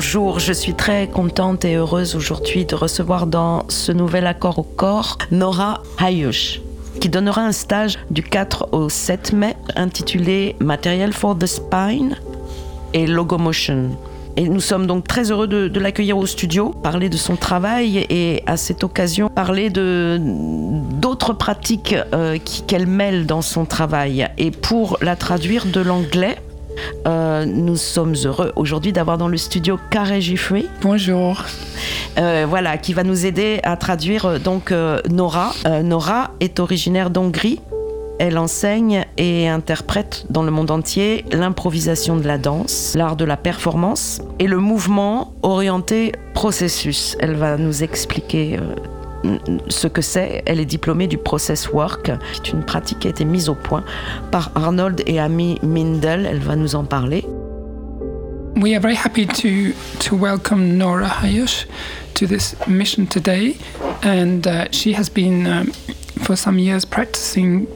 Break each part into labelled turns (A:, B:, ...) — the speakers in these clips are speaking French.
A: Bonjour, je suis très contente et heureuse aujourd'hui de recevoir dans ce nouvel accord au corps Nora Hayush qui donnera un stage du 4 au 7 mai intitulé Material for the Spine et Logomotion. Et nous sommes donc très heureux de, l'accueillir au studio, parler de son travail et à cette occasion parler de d'autres pratiques euh, qu'elle mêle dans son travail. Et pour la traduire de l'anglais, euh, nous sommes heureux aujourd'hui d'avoir dans le studio Carré Giffrey.
B: Bonjour.
A: Euh, voilà, qui va nous aider à traduire euh, donc Nora. Nora est originaire d'Hongrie. Elle enseigne et interprète dans le monde entier l'improvisation de la danse, l'art de la performance et le mouvement orienté processus. Elle va nous expliquer ce que c'est. Elle est diplômée du Process Work, qui est une pratique qui a été mise au point par Arnold et Amy Mindel. Elle va nous en parler.
B: We are very happy to, to welcome Nora Hayush to this mission today. And uh, she has been, um, for some years, practicing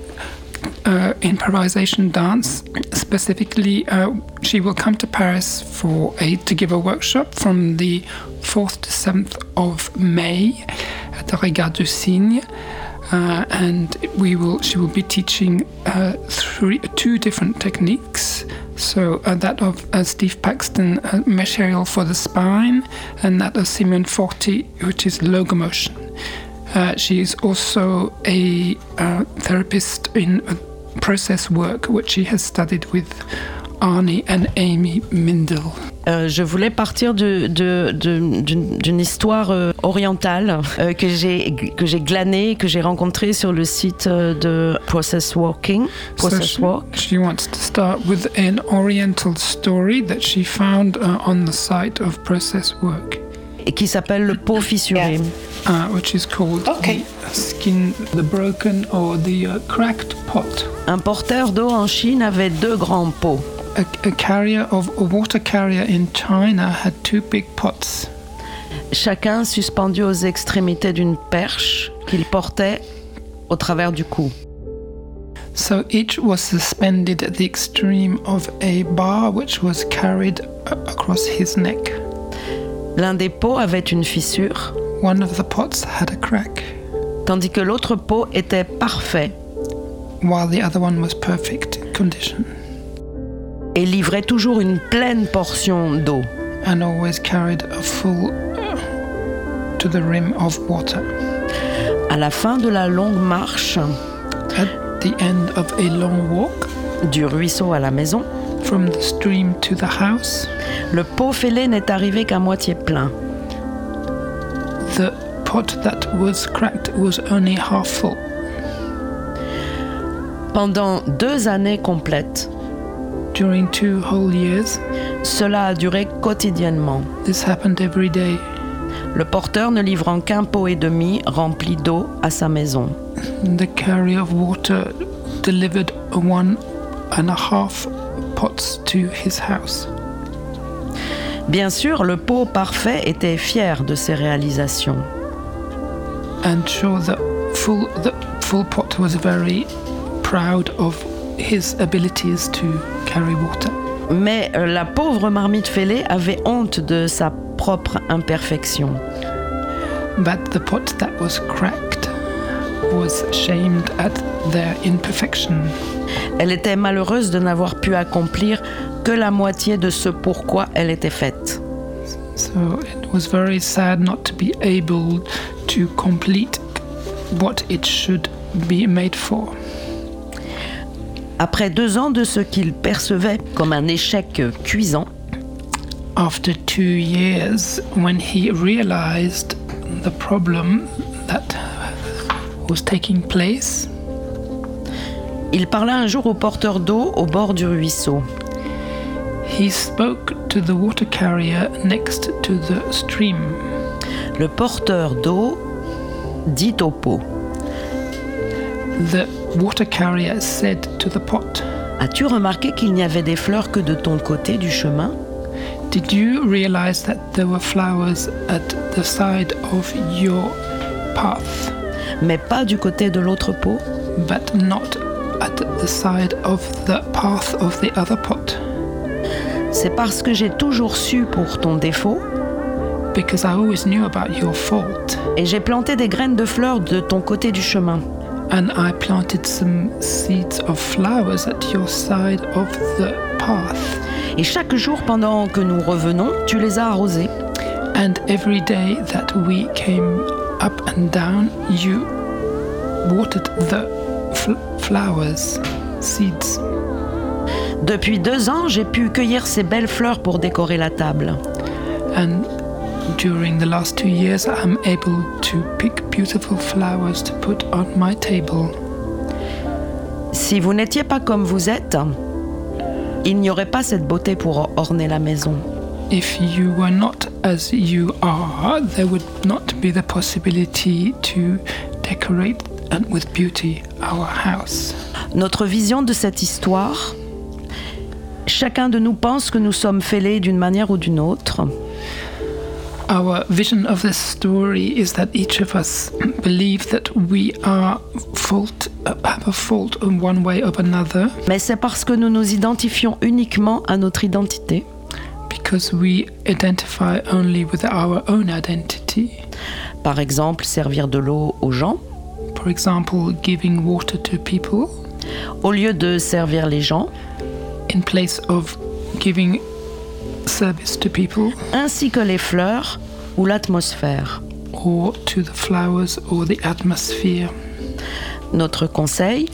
B: uh, improvisation dance. Specifically, uh, she will come to Paris for a to give a workshop from the 4th to 7th of May at the Regard du Cygne. Uh, and we will she will be teaching uh, three two different techniques so uh, that of uh, Steve Paxton uh, material for the spine and that of Simon Forti which is locomotion uh, she is also a therapist in process work which she has studied with Arnie and Amy Mindel
A: Euh, je voulais partir d'une de, de, histoire euh, orientale euh, que j'ai que j'ai glanée, que j'ai rencontrée sur le site euh, de Process Walking.
B: Process so she, Walk. She wants to start with an oriental story that she found uh, on the site of Process Work.
A: Et qui s'appelle le pot fissuré.
B: Uh, which is called okay. the skin, the broken or the uh, cracked pot.
A: Un porteur d'eau en Chine avait deux grands pots
B: a, a carrier of a water carrier in China had two big pots.
A: chacun suspendu aux extrémités d'une perche qu'il portait au travers du cou.
B: So each was suspended at the extreme of a bar which was carried across his neck.
A: L'un des pots avait une fissure,
B: One of the pots had a crack,
A: tandis que l'autre pot était parfait
B: while the other one was perfect condition
A: et livrait toujours une pleine portion d'eau.
B: and always carried a full to the rim of water.
A: À la fin de la longue marche
B: At the end of a long walk
A: du ruisseau à la maison,
B: from the stream to the house,
A: le pot fêlé n'est arrivé qu'à moitié plein.
B: the pot that was cracked was only half full.
A: Pendant deux années complètes,
B: During two whole years,
A: cela a duré quotidiennement.
B: this happened every day.
A: Le porteur ne livrant qu'un pot et demi rempli d'eau à sa maison.
B: The carrier of water delivered one and a half pots to his house.
A: Bien sûr, le pot parfait était fier de ses réalisations.
B: And sure, the full the full pot was very proud of his abilities to carry water.
A: Mais euh, la pauvre marmite fêlée avait honte de sa propre imperfection.
B: But the pot that was cracked was shamed at their imperfection.
A: Elle était malheureuse de n'avoir pu accomplir que la moitié de ce pourquoi elle était faite.
B: So it was very sad not to be able to complete what it should be made for.
A: Après deux ans de ce qu'il percevait comme un échec cuisant,
B: After two years, when he realized the problem that was taking place,
A: il parla un jour au porteur d'eau au bord du ruisseau.
B: he spoke to the water carrier next to the stream.
A: Le porteur d'eau dit au pot
B: The water carrier said to the pot,
A: As-tu remarqué qu'il n'y avait des fleurs que de ton côté du chemin?
B: Did you realize that there were flowers at the side of your path,
A: mais pas du côté de l'autre pot?
B: but not at the side of the path of the other pot?
A: C'est parce que j'ai toujours su pour ton défaut.
B: Because I always knew about your fault,
A: et j'ai planté des graines de fleurs de ton côté du chemin.
B: And I planted some seeds of flowers at your side of the path.
A: Et chaque jour pendant que nous revenons, tu les as arrosés.
B: And every day that we came up and down, you watered the fl- flowers, seeds.
A: Depuis deux ans, j'ai pu cueillir ces belles fleurs pour décorer la table.
B: And during the last two years, I'm able to pick beautiful flowers to put on my table.
A: Si vous n'étiez pas comme vous êtes, il n'y aurait pas cette beauté pour orner la maison.
B: If you were not as you are, there would not be the possibility to decorate and with beauty our house.
A: Notre vision de cette histoire, chacun de nous pense que nous sommes fêlés d'une manière ou d'une autre.
B: Our vision of this story is that each of us believe that we are fault, uh, have a fault in one way or another.
A: Mais c'est parce que nous nous identifions uniquement à notre identité,
B: because we identify only with our own identity.
A: par exemple servir de l'eau aux gens,
B: For example, giving water to people.
A: Au lieu de servir les gens,
B: in place of giving service to people
A: ainsi que les fleurs ou l'atmosphère.
B: or to the flowers or the atmosphere.
A: Notre conseil,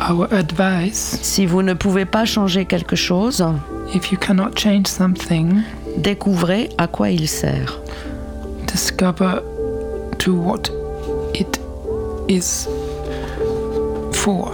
B: Our advice
A: si vous ne pouvez pas changer quelque chose,
B: if you cannot change something,
A: découvrez à quoi il sert.
B: discover to what it is for.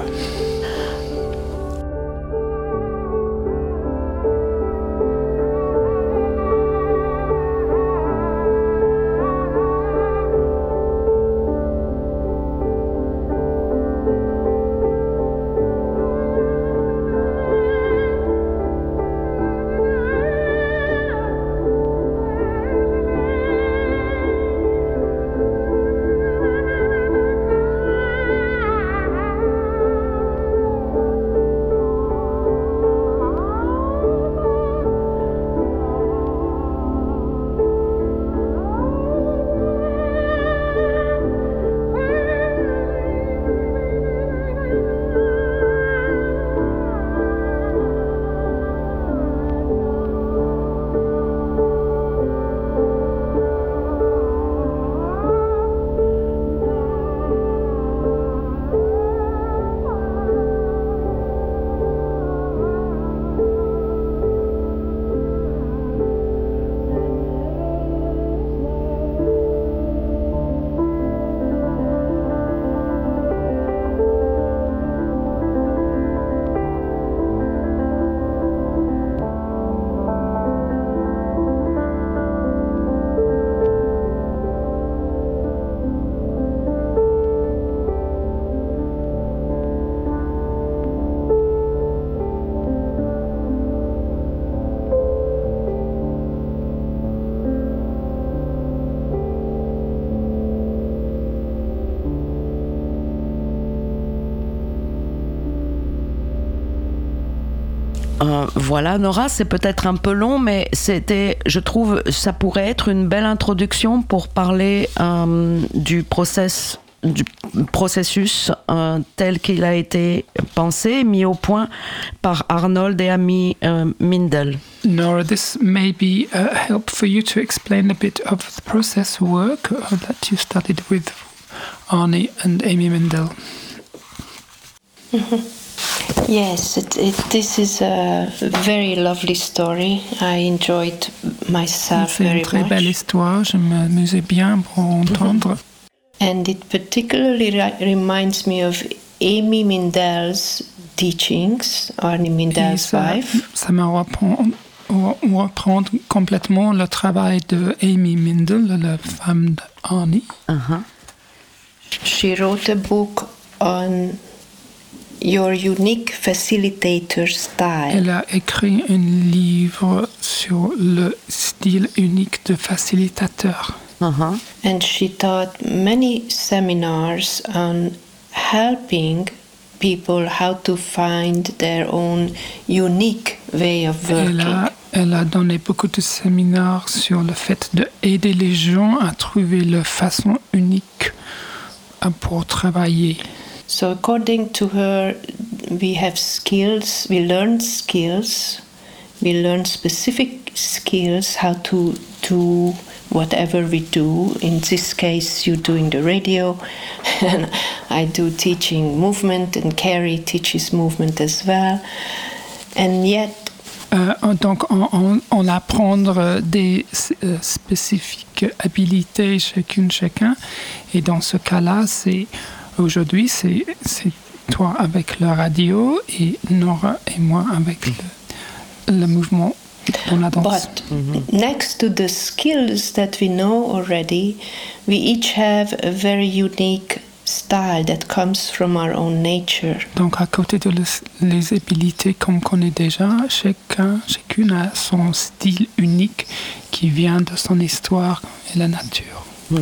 A: Euh, voilà, Nora, c'est peut-être un peu long, mais c'était, je trouve, ça pourrait être une belle introduction pour parler euh, du process du processus euh, tel qu'il a été pensé, mis au point par Arnold et euh, Mindel.
B: Nora, this may be a help for you to explain a bit of the process work uh, that you studied with Arnie and Amy Mindel.
C: Yes, it, it, this is a very lovely story. I enjoyed myself
B: C'est une
C: very
B: très belle histoire, je m'amusais bien pour entendre.
C: And it particularly ri- reminds me of Amy Mindel's teachings, Arnie
B: Et
C: Mindel's
B: ça,
C: wife.
B: ça me reprend, re- reprend complètement le travail de Amy Mindel, la femme d'Arnie.
A: Uh-huh.
C: She wrote a book on your unique facilitator style.
B: Elle a écrit un livre sur le style unique de facilitateur.
A: Uh-huh.
C: And she taught many seminars on helping people how to find their own unique way of
B: Elle
C: working.
B: a, elle a donné beaucoup de séminaires sur le fait d'aider les gens à trouver leur façon unique pour travailler.
C: So, according to her, we have skills, we learn skills, we learn specific skills how to do whatever we do. In this case, you're doing the radio, and I do teaching movement, and Carrie teaches movement as well. And yet,
B: Euh, donc, on, on, on apprend des euh, spécifiques habilités chacune, chacun. Et dans ce cas-là, c'est aujourd'hui, c'est c'est toi avec la radio et Nora et moi avec le, le mouvement dans la danse.
C: But next to the skills that we know already, we each have a very unique style that comes from our own nature.
B: Donc, à côté de les, les habilités qu'on connaît déjà, chacun, chacune a son style unique qui vient de son histoire et la nature.
C: J-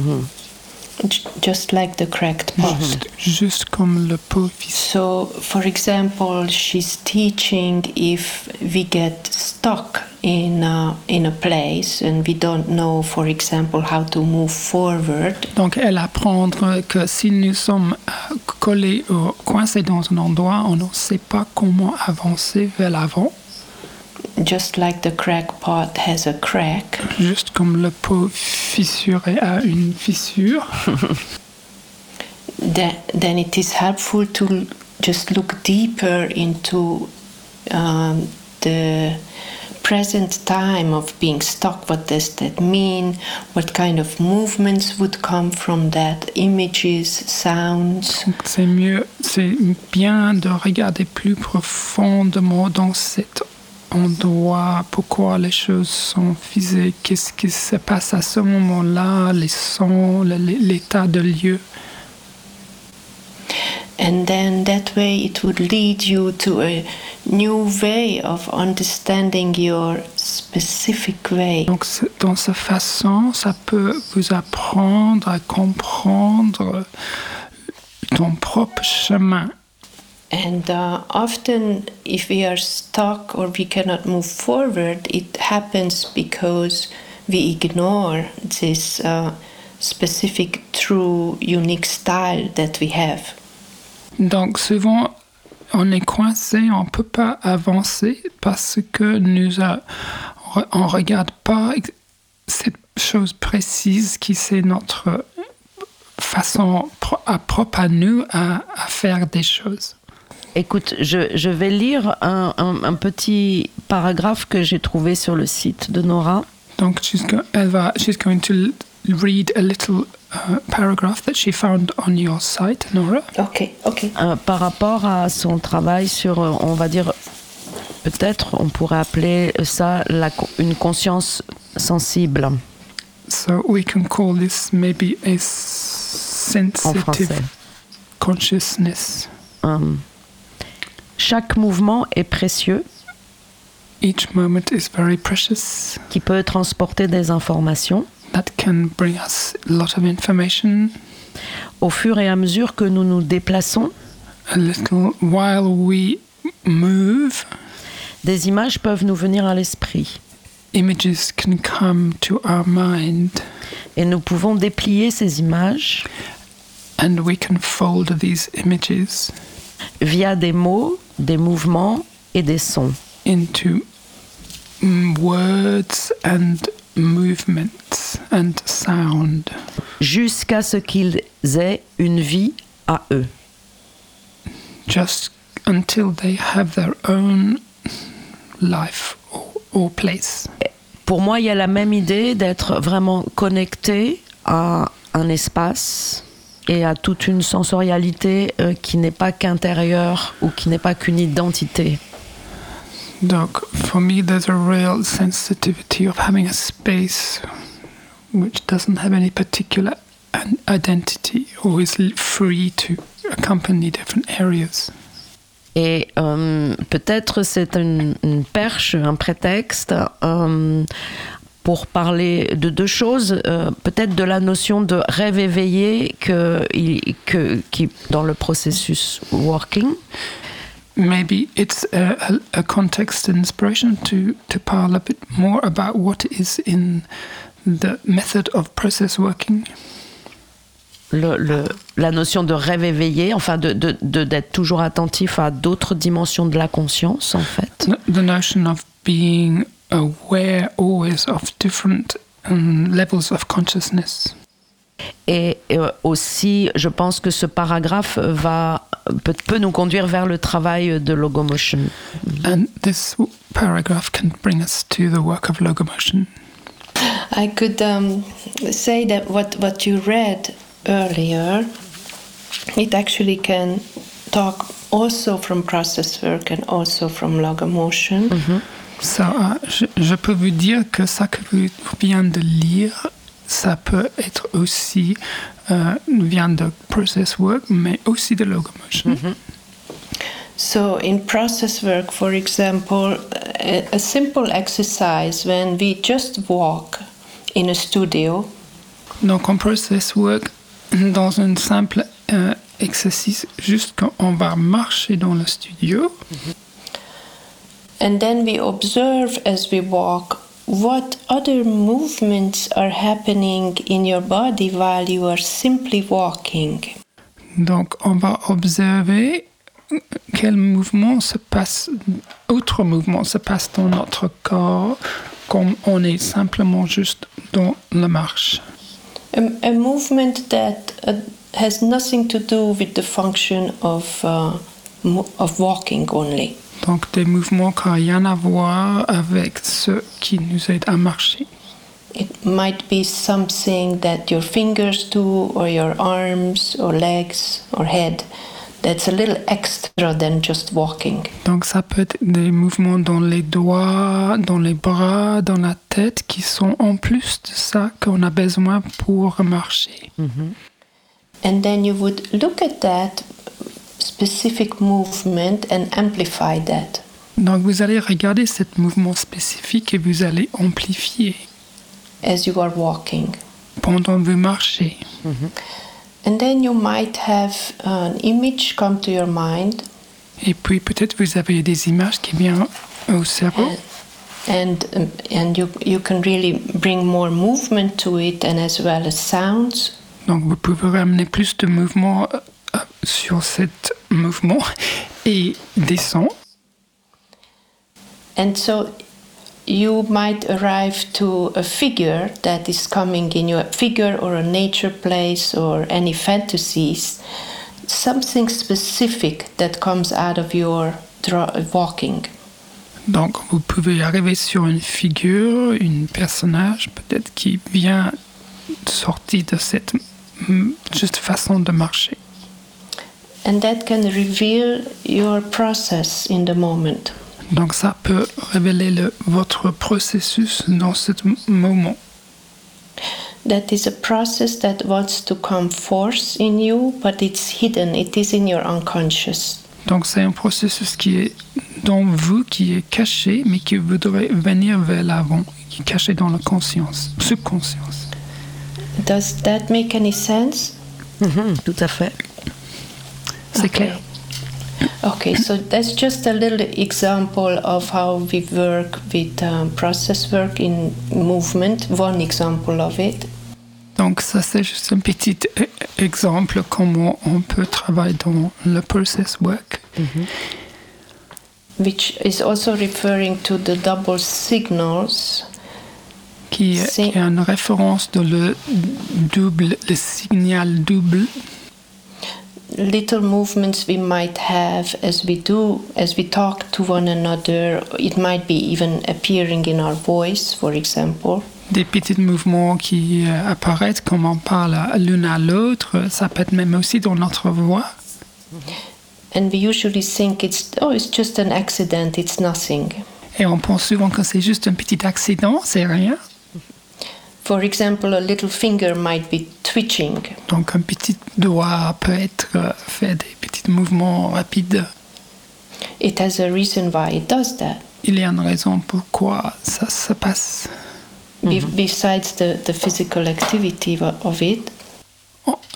C: Just like the cracked pot.
B: Juste, juste comme le pot fils.
C: So, for example, she's teaching if we get stuck in a, in a place and we don't know, for example, how to move forward.
B: Donc, elle apprend que si nous sommes euh, collés ou coincés dans un endroit, on ne sait pas comment avancer vers l'avant.
C: Just like the crack pot has a crack,
B: Juste comme le pot fissuré a une fissure.
C: then, then it is helpful to just look deeper into um, the present time of being stuck. What does that mean? What kind of movements would come from that? Images, sounds.
B: C'est mieux, c'est bien de regarder plus profondément dans cet endroit, pourquoi les choses sont figées, qu'est-ce qui se passe à ce moment-là, les sons, l'état de lieu.
C: And then that way it would lead you to a new way of understanding your specific way.
B: Donc, dans cette façon, ça peut vous apprendre à comprendre ton propre chemin.
C: And uh, often, if we are stuck or we cannot move forward, it happens because we ignore this uh, specific, true, unique style that we have.
B: Donc, souvent, on est coincé, on ne peut pas avancer parce que nous a- on ne regarde pas cette chose précise qui c'est notre façon pro- propre à nous à, à faire des choses.
A: Écoute, je, je vais lire un, un- un petit paragraphe que j'ai trouvé sur le site de Nora.
B: Donc, she's go- elle va, she's going to l- read a little uh, paragraph that she found on your site, Nora.
C: Okay, okay.
A: euh, par rapport à son travail sur, euh, on va dire, peut-être on pourrait appeler ça la co- une conscience sensible
B: So we can call this maybe a
A: en
B: sensitive
A: français.
B: consciousness.
A: Euh, chaque mouvement est précieux,
B: Each moment is very precious.
A: qui peut transporter des informations.
B: That can bring us a lot of information.
A: Au fur et à mesure que nous nous déplaçons,
B: A little while we move,
A: Des images peuvent nous venir à l'esprit
B: Images can come to our mind,
A: et nous pouvons déplier ces images
B: and we can fold these images
A: via des mots, des mouvements et des sons.
B: into words and movements and sound
A: jusqu'à ce qu'ils aient une vie à eux.
B: just until they have their own life or, or place.
A: Pour moi, il y a la même idée d'être vraiment connecté à un espace et à toute une sensorialité euh, qui n'est pas qu'intérieure ou qui n'est pas qu'une identité.
B: Donc, for me, there's a real sensitivity of having a space which doesn't have any particular identity or is free to accompany different areas.
A: Et euh, peut-être c'est une, une perche, un prétexte euh, pour parler de deux choses. Euh, peut-être de la notion de rêve éveillé que, que, qui dans le processus working.
B: Maybe it's a, a, a context and inspiration to, to parle a bit more about what is in the method of process working.
A: Le, le- la notion de rêve éveillé, enfin de, de- de- d'être toujours attentif à d'autres dimensions de la conscience, en fait.
B: The notion of being aware always of different um, levels of consciousness.
A: Et euh, aussi, je pense que ce paragraphe va peut, peut nous conduire vers le travail de logomotion.
B: And this paragraph can bring us to the work of Logomotion.
C: I could um, say that what, what you read earlier, it actually can talk also from process work and also from logomotion.
B: Ça, je, je peux vous dire que ça que vous vient de lire, ça peut être aussi euh, vient de process work, mais aussi de locomotion.
C: So, in process work, for example, a, a simple exercise when we just walk in a studio,
B: Donc en process work, dans un simple euh, exercice, juste quand on va marcher dans le studio,
C: and then we observe as we walk what other movements are happening in your body while you are simply walking.
B: donc on va observer quel mouvement se passe, autre mouvement se passe dans notre corps comme on est simplement juste dans la marche.
C: A, a movement that uh, has nothing to do with the function of, uh, of walking only.
B: Donc des mouvements qui n'ont rien à voir avec ce qui nous aide à marcher.
C: It might be something that your fingers do, or your arms, or legs, or head that's a little extra than just walking.
B: Donc ça peut être des mouvements dans les doigts, dans les bras, dans la tête qui sont en plus de ça qu'on a besoin pour marcher.
C: And then you would look at that specific movement and amplify that.
B: Donc vous allez regarder ce mouvement spécifique et vous allez amplifier
C: as you are walking.
B: pendant que vous marchez.
C: And then you might have an image come to your mind,
B: Et puis peut-être vous avez des images qui viennent au cerveau.
C: and um, and you you can really bring more movement to it, and as well as sounds.
B: Donc vous pouvez ramener plus de mouvement sur cet mouvement et des sons.
C: And so you might arrive to a figure that is coming in your figure or a nature place or any fantasies, something specific that comes out of your walking.
B: Donc vous pouvez arriver sur une figure, une personnage peut-être qui vient sortir de cette juste façon de marcher.
C: And that can reveal your process in the moment.
B: Donc ça peut révéler le, votre processus dans ce moment.
C: That is a process that wants to come forth in you, but it's hidden, it is in your unconscious.
B: Donc c'est un processus qui est dans vous, qui est caché, mais qui voudrait venir vers l'avant, qui est caché dans la conscience, subconscience.
C: Does that make any sense?
A: Mhm, tout à fait.
B: C'est
C: Okay.
B: clair.
C: Okay, so that's just a little example of how we work with um, process work in movement. One example of it.
B: Donc ça c'est juste un petit e- exemple comment on peut travailler dans le process work.
C: which is also referring to the double signals.
B: qui, est une référence de le double, le signal double,
C: Little movements we might have as we do, as we talk to one another. It might be even appearing in our voice, for example.
B: des petits mouvements qui euh, apparaissent comme on parle l'une à l'autre. Ça peut être même aussi dans notre voix.
C: And we usually think it's, oh, it's just an accident, it's nothing.
B: Et on pense souvent que c'est juste un petit accident, c'est rien.
C: For example, a little finger might be twitching.
B: Donc un petit doigt peut être euh, fait des petits mouvements rapides.
C: It has a reason why it does that.
B: Il y a une raison pourquoi ça se passe.
C: Be- besides the, the physical activity of- of it,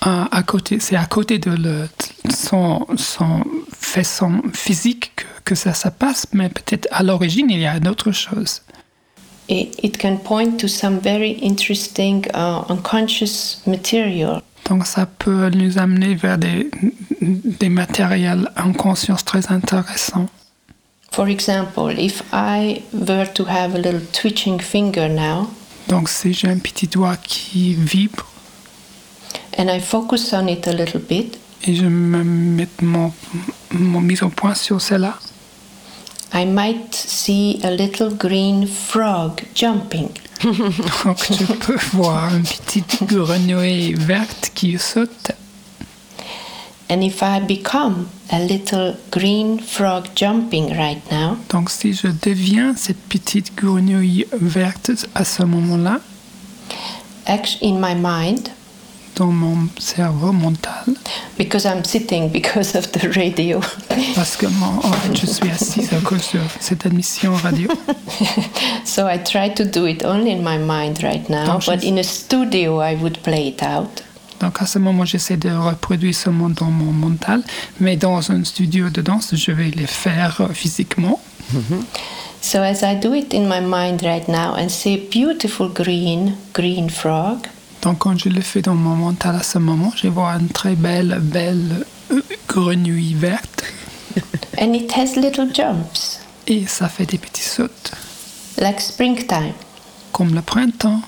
B: À, à côté, c'est à côté de le, son, son façon physique que, que ça se passe, mais peut-être à l'origine il y a d'autres choses.
C: It, it can point to some very interesting uh, unconscious material.
B: Donc ça peut nous amener vers des, des matériels en conscience très intéressants.
C: For example, if I were to have a little twitching finger now,
B: Donc si j'ai un petit doigt qui vibre
C: and I focus on it a little bit,
B: et je me mets mon, mon mise au point sur cela,
C: I might see a little green frog jumping.
B: donc je peux voir une petite grenouille verte qui saute.
C: And if I become a little green frog jumping right now,
B: Donc si je deviens cette petite grenouille verte à ce moment-là,
C: act- in my mind,
B: dans mon cerveau mental,
C: because I'm sitting because of the radio,
B: parce que moi, en fait, je suis assise à cause de cette émission radio.
C: so I try to do it only in my mind right now,
B: you
C: but in a studio I would play it out.
B: Donc à ce moment, j'essaie de reproduire ce monde dans mon mental, mais dans un studio de danse, je vais les faire physiquement.
C: So as I do it in my mind right now and see a beautiful green, green frog,
B: Donc quand je le fais dans mon mental à ce moment, je vois une très belle, belle euh, grenouille verte
C: and it has little jumps,
B: et ça fait des petits sauts,
C: like springtime.
B: comme le printemps.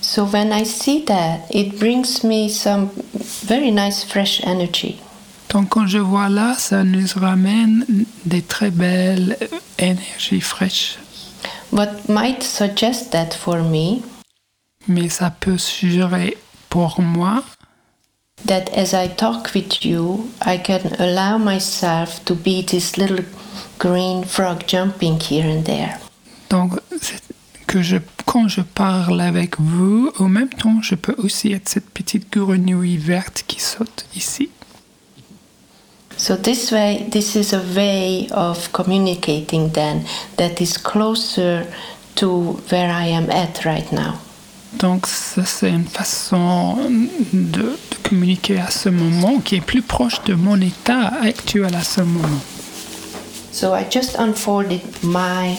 C: So when I see that, it brings me some very nice fresh energy.
B: Donc quand je vois là, ça nous ramène des très belles euh, énergies fraîches.
C: What might suggest that for me,
B: Mais ça peut suggérer pour moi
C: that as I talk with you, I can allow myself to be this little green frog jumping here and there.
B: Donc, que je, quand je parle avec vous, au même temps, je peux aussi être cette petite grenouille verte qui saute ici.
C: So this way, this is a way of communicating then that is closer to where I am at right now.
B: Donc, ça, c'est une façon de, de communiquer à ce moment qui est plus proche de mon état actuel à ce moment.
C: So I just unfolded my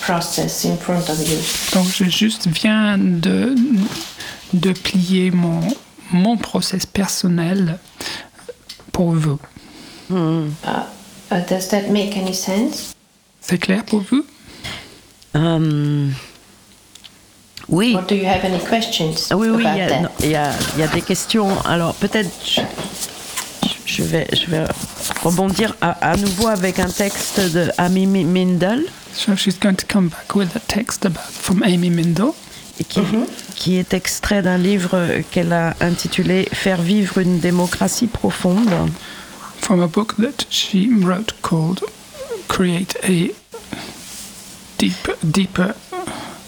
C: process in front of you.
B: Donc, je juste viens de, de plier mon, mon process personnel pour vous.
C: Uh, uh, does that make any sense?
B: C'est clair pour vous?
A: Euh, oui.
C: Or do you have any questions
A: Ah Oui, oui, il y, y a- y a des questions. Alors peut-être je, je vais, je vais rebondir à, à nouveau avec un texte de Amy Mi- Mindel
B: So she's going to come back with a text about, from Amy Mindel.
A: qui, qui est extrait d'un livre qu'elle a intitulé Faire vivre une démocratie profonde.
B: from a book that she wrote called Create a Deep, Deeper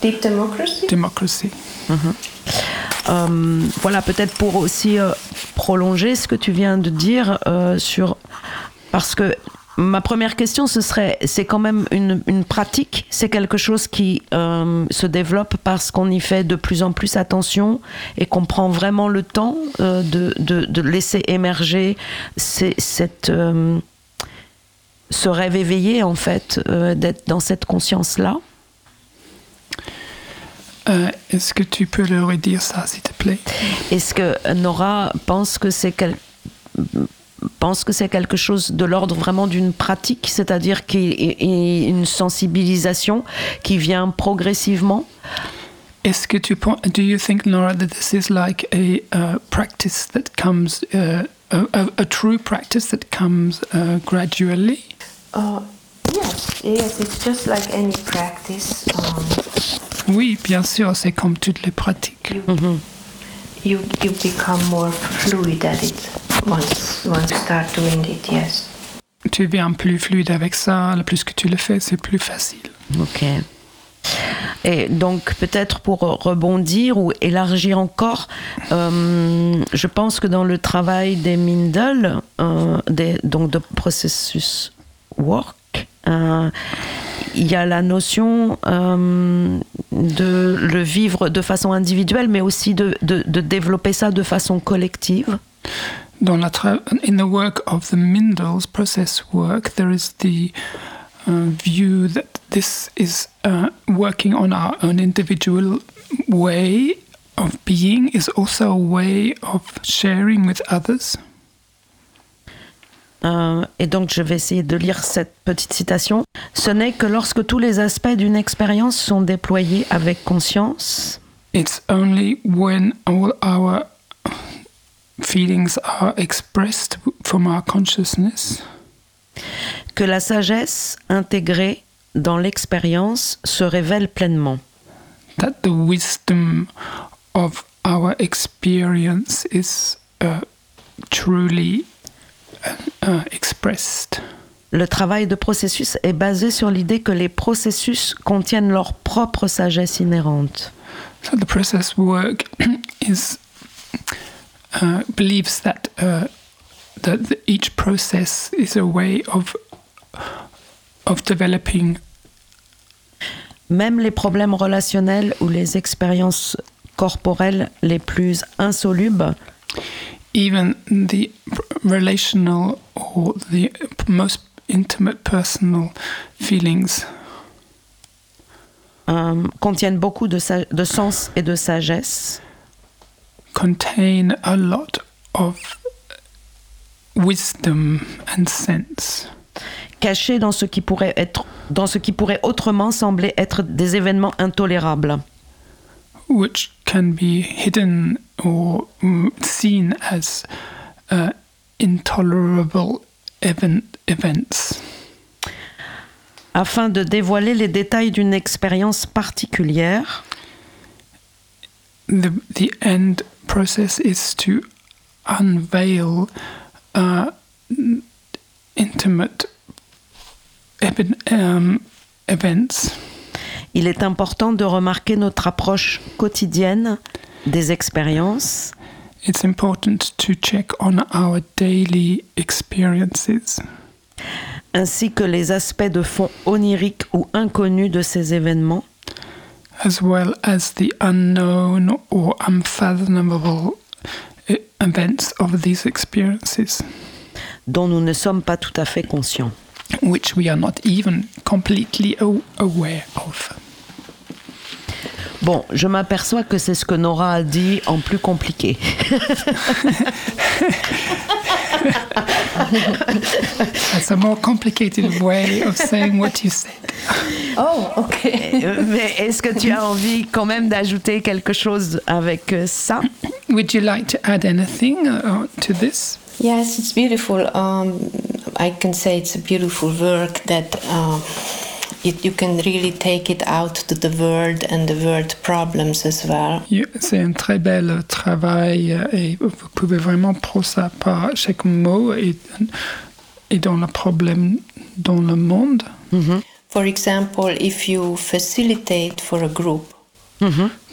C: Deep democracy?
B: Democracy.
A: Euh, voilà, peut-être pour aussi euh, prolonger ce que tu viens de dire euh, sur parce que ma première question, ce serait, c'est quand même une, une pratique, c'est quelque chose qui se développe parce qu'on y fait de plus en plus attention et qu'on prend vraiment le temps de, de, laisser émerger cette, ce rêve éveillé, en fait, d'être dans cette conscience-là.
B: Euh, Est-ce que tu peux le redire ça, s'il te plaît?
A: Est-ce que Nora pense que c'est quel- pense que c'est quelque chose de l'ordre vraiment d'une pratique, c'est-à-dire qu'il y a une sensibilisation qui vient progressivement?
B: Est-ce que tu penses, do you think, Nora, that this is like a uh, practice that comes, uh, a, a, a true practice that comes uh, gradually?
C: Uh, yes, yes, it's just like any practice. Um,
B: Oui, bien sûr, c'est comme toutes les pratiques.
C: you, you you become more fluid at it once once you start doing it. Yes.
B: Tu deviens plus fluide avec ça, le plus que tu le fais, c'est plus facile.
A: Ok. Et donc peut-être pour rebondir ou élargir encore, euh, je pense que dans le travail des Mindel, euh, des, donc de processus work, il y a la notion euh, de le vivre de façon individuelle, mais aussi de, développer ça de façon collective.
B: In the work of the Mindels process work, there is the uh, view that this is uh, working on our own individual way of being is also a way of sharing with others.
A: Euh, et donc je vais essayer de lire cette petite citation. Ce n'est que lorsque tous les aspects d'une expérience sont déployés avec conscience
B: It's only when all our feelings are expressed from our consciousness
A: que la sagesse intégrée dans l'expérience se révèle pleinement.
B: that the wisdom of our experience is uh, truly expressed.
A: Le travail de processus est basé sur l'idée que les processus contiennent leur propre sagesse inhérente.
B: So the process work is uh, believes that uh, that the- each process is a way of of developing
A: Même les problèmes relationnels ou les expériences corporelles les plus insolubles
B: even the relational or the most intimate personal feelings?
A: Euh, contiennent beaucoup de, de sens et de sagesse.
B: contain a lot of wisdom and sense
A: cachés dans ce qui pourrait être dans ce qui pourrait autrement sembler être des événements intolérables.
B: Which can be hidden or mm, seen as uh, intolerable event, events.
A: Afin de dévoiler les détails d'une expérience particulière,
B: the, the end process is to unveil uh, intimate um, events
A: il est important de remarquer notre approche quotidienne des expériences
B: it's important to check on our daily experiences
A: ainsi que les aspects de fond oniriques ou inconnus de ces événements
B: as well as the unknown or unfathomable e- events of these experiences,
A: dont nous ne sommes pas tout à fait conscients.
B: which we are not even completely a- aware of.
A: Bon, je m'aperçois que c'est ce que Nora a dit en plus compliqué.
B: That's a more complicated way of saying what you said.
C: Oh, okay.
A: Euh, Mais est-ce que tu as envie quand même d'ajouter quelque chose avec euh, ça?
B: Would you like to add anything uh, to this?
C: Yes, it's beautiful. Um, I can say it's a beautiful work that uh, you can really take it out to the world and the world problems as well.
B: C'est un très bel travail euh, et vous pouvez vraiment prendre ça par chaque mot et, et dans le problème dans le monde.
C: For example, if you facilitate for a group,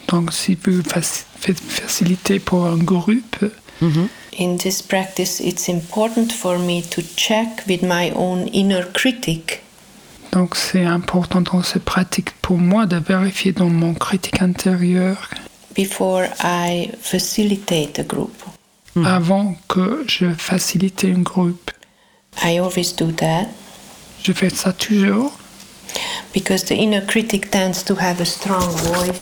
B: Donc, si vous faites faciliter pour un groupe,
C: In this practice, it's important for me to check with my own inner critic
B: Donc c'est important dans cette pratique pour moi de vérifier dans mon critique intérieur.
C: Before I facilitate a group.
B: avant que je facilite un groupe.
C: I always do that.
B: Je fais ça toujours.
C: Because the inner critic tends to have a strong voice.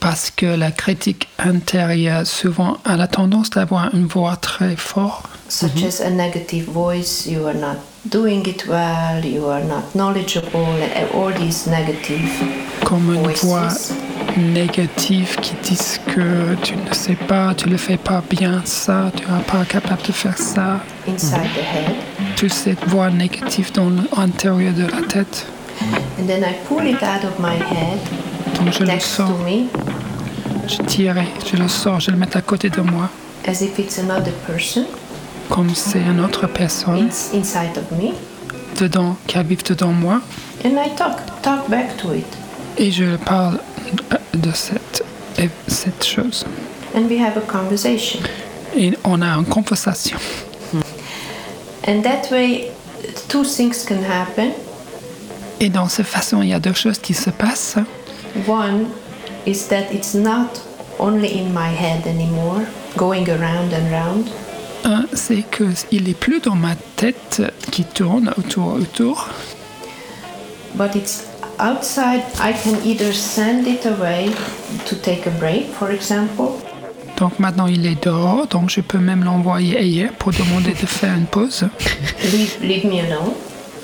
B: Parce que la critique intérieure souvent a la tendance d'avoir une voix très forte,
C: such as a negative voice, you are not doing it well, you are not knowledgeable, all these negative
B: comme une voix négative qui disent que tu ne sais pas, tu ne fais pas bien ça, tu n'es pas capable de faire ça.
C: inside the head.
B: Toute cette voix négative dans l'intérieur de la tête.
C: And then I pull it out of my head
B: Donc je le
C: next to
B: sors,
C: me
B: je tire, je le sors, je le mets à côté de moi,
C: as if it's another person
B: comme c'est une autre personne
C: ins- inside of me.
B: dedans, qui habite dedans moi.
C: And I talk, talk back to it.
B: Et je parle de cette, cette chose.
C: And we have a conversation.
B: Et on a une conversation.
C: And that way, two things can happen.
B: Et dans cette façon, il y a deux choses qui se passent.
C: One is that it's not only in my head anymore, going around and round.
B: Un, c'est qu'il est plus dans ma tête qui tourne autour, autour,
C: but it's outside. I can either send it away to take a break, for example,
B: Donc maintenant il est dehors, donc je peux même l'envoyer ailleurs pour demander de faire une pause.
C: leave, leave me alone.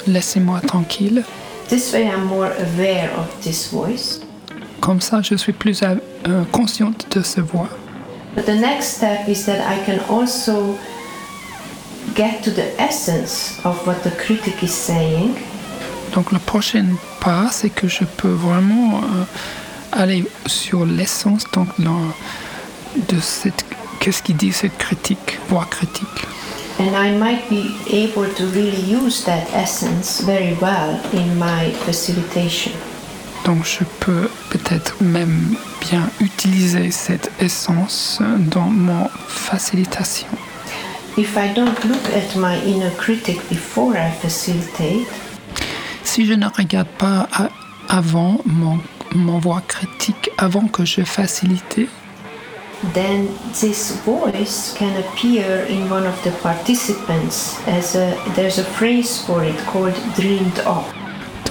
B: Laissez-moi tranquille.
C: This way, I'm more aware of this voice.
B: Comme ça, je suis plus euh, consciente de ce voix.
C: But the next step is that I can also get to the essence of what the critic is saying
B: Donc le prochain pas, c'est que je peux vraiment euh, aller sur l'essence donc de cette qu'est-ce qu'il dit cette critique, voix critique.
C: and I might be able to really use that essence very well in my facilitation.
B: Donc je peux peut-être même bien utiliser cette essence dans mon facilitation.
C: If I don't look at my inner critic before I facilitate,
B: Si je ne regarde pas avant mon, mon voix critique, avant que je facilite,
C: then this voice can appear in one of the participants as a there's a phrase for it called dreamed of.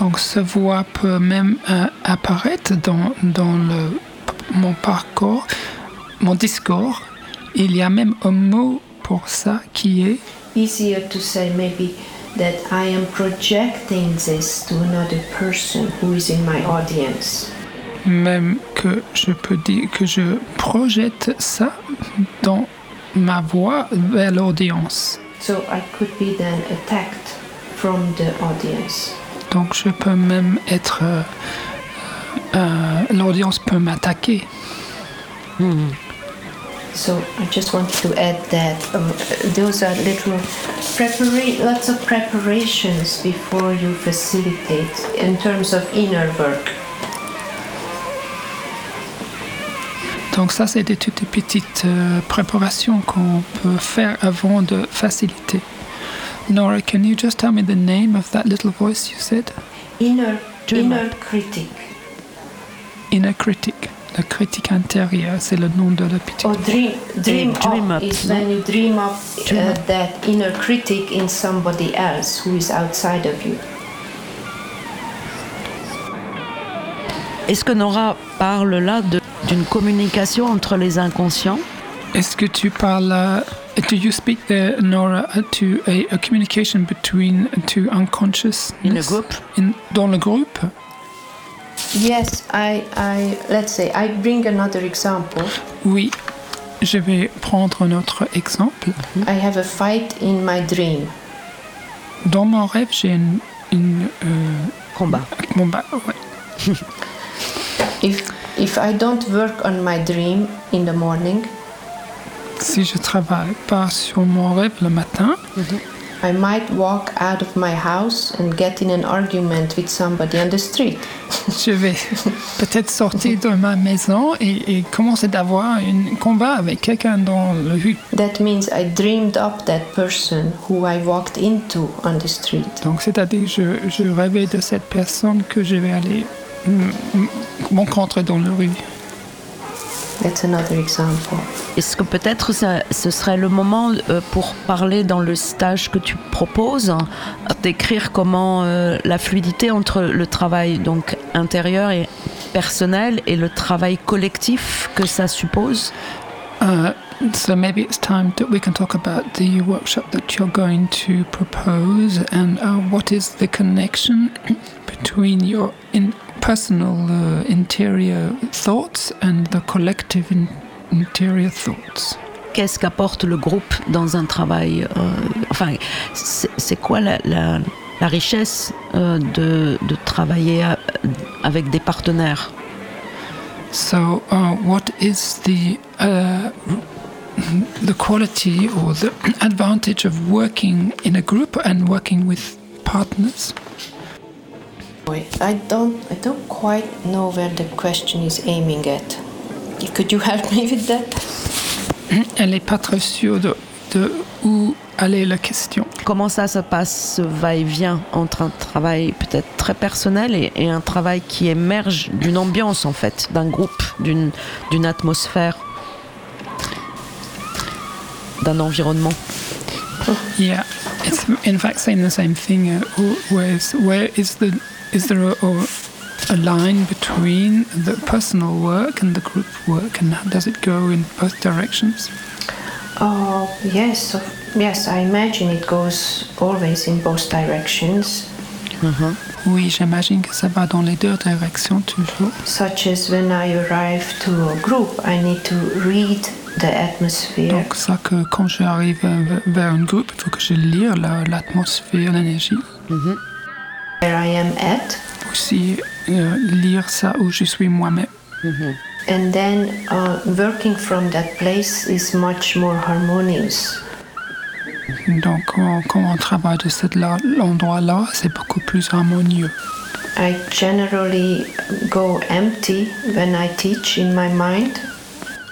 B: Donc ce voix peut même euh, apparaître dans, dans le, mon parcours, mon discours. Il y a même un mot pour ça qui est
C: Easier to say maybe that I am projecting this to another person who is in my audience.
B: même que je peux dire que je projette ça dans ma voix vers l'audience.
C: So I could be then attacked from the audience.
B: Donc je peux même être... euh, euh, l'audience peut m'attaquer.
C: So I just wanted to add that um, those are little prepara- lots of preparations before you facilitate in terms of inner work.
B: Donc ça, c'est des toutes petites euh, préparations qu'on peut faire avant de faciliter. Nora, can you just tell me the name of that little voice you said?
C: Inner inner critic
B: Inner critic. La critique intérieure, c'est le nom de la petite.
C: or dream dream,
A: dream
C: up,
A: up,
C: is
A: no?
C: when you dream up
A: Dream
C: uh,
A: up.
C: that inner critic in somebody else who is outside of you.
A: Est-ce que Nora parle là de- d'une communication entre les inconscients?
B: Est-ce que tu parles, euh, do you speak there, Nora, uh, to a, a communication between two unconscious
A: in a group in
B: dans le groupe
C: Yes, I I let's say I bring another example.
B: Oui. Je vais prendre un autre exemple.
C: I have a fight in my dream.
B: Dans mon rêve, j'ai une, une euh,
A: combat
B: combat, ouais.
C: If if I don't work on my dream in the morning,
B: Si je travaille pas sur mon rêve le matin,
C: I might walk out of my house and get in an argument with somebody on the street.
B: Je vais peut-être sortir de ma maison et, et commencer d'avoir un combat avec quelqu'un dans la rue.
C: That means I dreamed up that person who I walked into on the street.
B: Donc, c'est-à-dire, je, je rêvais de cette personne que je vais aller rencontrer dans la rue.
C: That's another example.
A: Est-ce que peut-être ça- ce serait le moment euh, pour parler dans le stage que tu proposes, hein, d'écrire comment euh, la fluidité entre le travail donc intérieur et personnel et le travail collectif que ça suppose?
B: Uh, so maybe it's time that we can talk about the workshop that you're going to propose and uh, what is the connection between your in personal uh, interior thoughts and the collective in interior thoughts.
A: Qu'est-ce qu'apporte le groupe dans un travail euh, Enfin, c'est quoi la, la- la richesse euh, de, de travailler à- avec des partenaires
B: So, uh, what is the uh, the quality or the advantage of working in a group and working with partners?
C: Wait, I don't, I don't quite know where the question is aiming at. Could you help me with that?
B: Elle n'est pas très sûre de, de où allait la question.
A: Comment ça se passe, ce va-et-vient entre un travail peut-être très personnel et, et un travail qui émerge d'une ambiance en fait, d'un groupe, d'une d'une atmosphère, d'un environnement?
B: Yeah, it's in fact saying the same thing. Uh, wh- where is, where is the is there a, a, a line between the personal work and the group work, and does it go in both directions?
C: Oh, yes, of- yes, I imagine it goes always in both directions, mm-hmm.
B: Oui, j'imagine que ça va dans les deux directions toujours.
C: such as when I arrive to a group, I need to read the atmosphere.
B: Donc ça que quand j'arrive euh, vers un groupe, il faut que je lire l'atmosphère, l'énergie. Mm-hmm.
C: Where I am at,
B: Aussi euh, lire ça où je suis moi-même.
C: and then uh, working from that place is much more harmonious.
B: Donc quand, quand on travaille de cet là- endroit-là, c'est beaucoup plus harmonieux.
C: I generally go empty when I teach in my mind,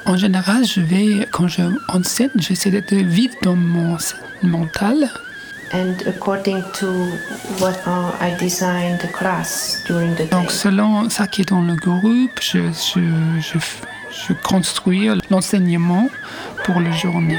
B: En général, je vais, quand je enseigne, j'essaie d'être vide dans mon mental.
C: And according to what uh, I design the class during the day.
B: Donc, selon ça qui est dans le groupe, je, je, je, je construis l'enseignement pour la journée.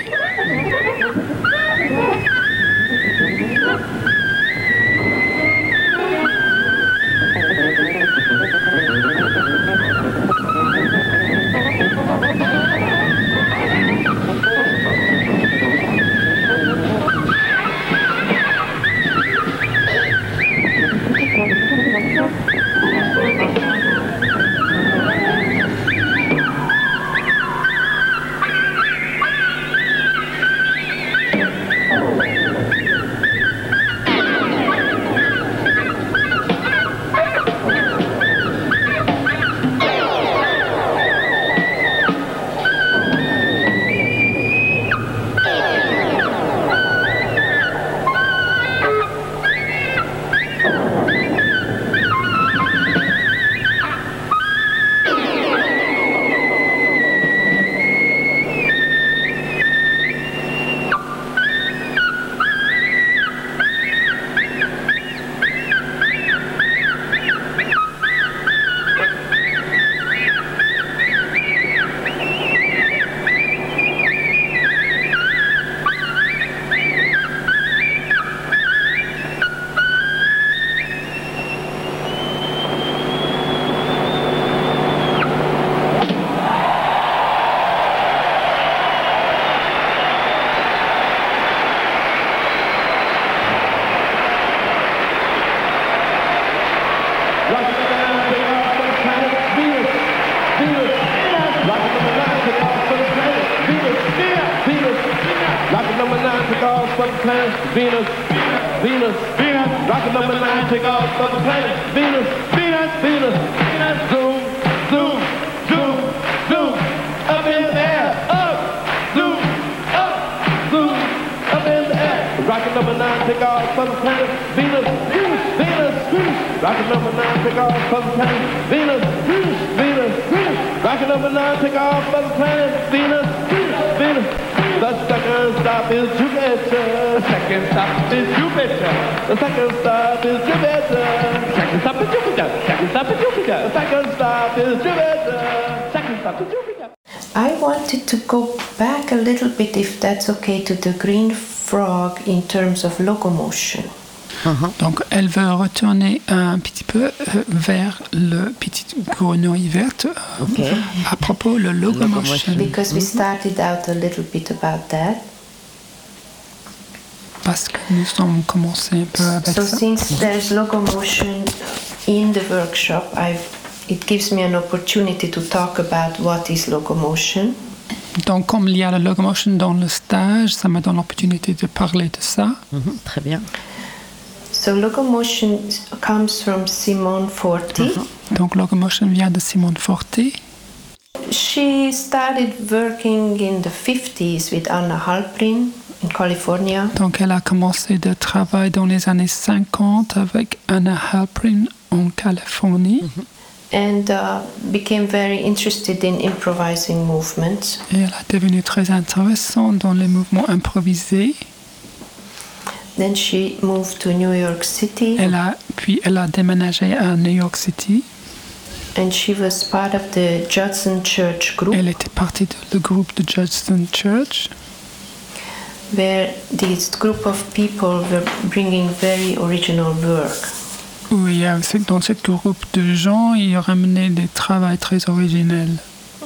C: To the green frog in terms of locomotion.
B: Donc elle veut retourner un petit peu euh, vers le petit grenouille verte euh,
A: Ok.
B: à propos de locomotion.
C: Because we started out a little bit about that.
B: Parce que nous sommes commencé un peu avec
C: So
B: ça.
C: since there's locomotion in the workshop, I've, it gives me an opportunity to talk about what is locomotion.
B: Donc comme il y a la locomotion dans le stage, ça me donne l'opportunité de parler de ça.
A: Mhm, Très bien.
C: So locomotion comes from Simone Forti.
B: Donc locomotion vient de Simone Forti.
C: She started working in the 50s with Anna Halprin in California.
B: Donc elle a commencé de travailler dans les années 50 avec Anna Halprin en Californie.
C: And uh, became very interested in improvising movements.
B: Et elle est devenue très intéressante dans les mouvements improvisés.
C: Then she moved to New York City
B: Elle a, puis elle a déménagé à New York City.
C: and she was part of the Judson Church group
B: Elle était partie du groupe de Judson Church,
C: where this group of people were bringing very original work.
B: Où il y a, c'est- dans ce groupe de gens, il ramenait des travaux très originels.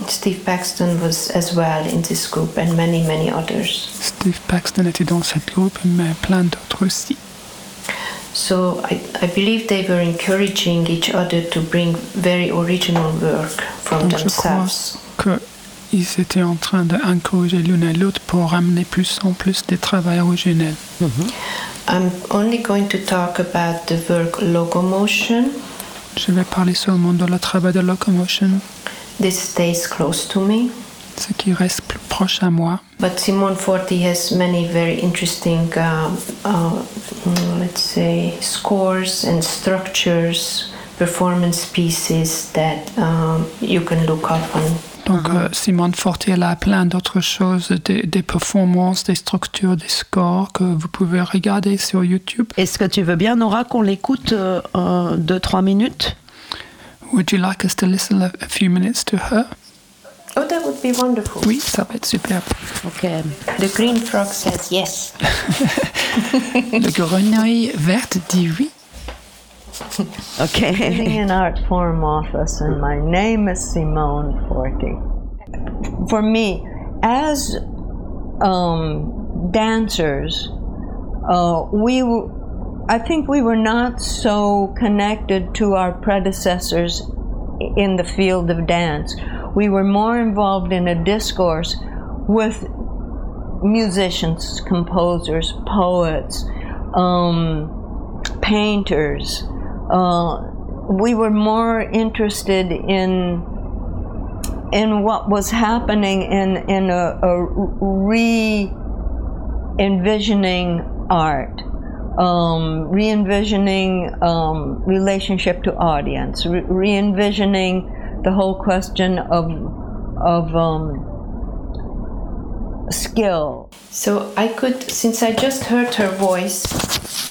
C: Steve Paxton was as well in this group and many, many others.
B: Steve Paxton était dans ce groupe, mais plein d'autres aussi.
C: So I, I believe they were encouraging each other to bring very original work from
B: Donc je crois
C: themselves.
B: qu'ils étaient en train d'encourager l'une et l'autre pour ramener plus en plus des travaux originels.
C: I'm only going to talk about the work locomotion.
B: Je vais parler seulement de le travail de locomotion,
C: This stays close to me.
B: ce qui reste plus proche à moi.
C: But Simone Forti has many very interesting, um, uh, mm, let's say, scores and structures, performance pieces that um, you can look up on.
B: Donc euh, Simone Fortier elle a plein d'autres choses, des, des performances, des structures, des scores que vous pouvez regarder sur YouTube.
A: Est-ce que tu veux bien, Nora, qu'on l'écoute euh, euh, deux, trois minutes?
B: Would you like us to listen a, few minutes to her?
C: Oh, that would be wonderful.
B: Oui, ça va être super.
A: Ok.
C: The green frog says yes.
B: Le grenouille verte dit oui.
A: Ok.
D: Living in Art Forum office, and my name is Simone Forti. For me, as um, dancers, uh, we, w- I think we were not so connected to our predecessors in the field of dance. We were more involved in a discourse with musicians, composers, poets, um, painters. Uh, we were more interested in in what was happening in in a, a re envisioning art, um, re envisioning um, relationship to audience, re envisioning the whole question of of um, skill.
C: So I could, since I just heard her voice,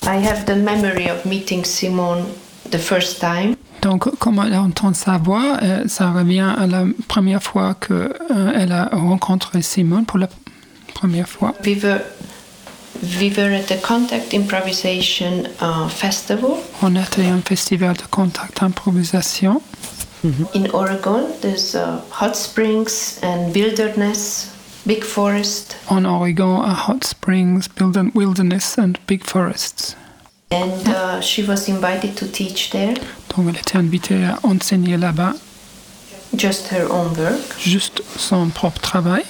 C: I have the memory of meeting Simone the first time.
B: Donc, comme on entend sa voix, euh, ça revient à la première fois qu'elle a rencontré Simone pour la première fois.
C: We were we were at the Contact Improvisation uh, Festival
B: On était à un festival de contact improvisation
C: in Oregon. There's uh, hot springs and wilderness, big forest,
B: en Oregon à Hot Springs, Wilder- Wilderness and Big Forests.
C: And uh, she was invited to teach there,
B: Donc, elle était invitée à enseigner là-bas
C: just her own work.
B: juste son propre travail.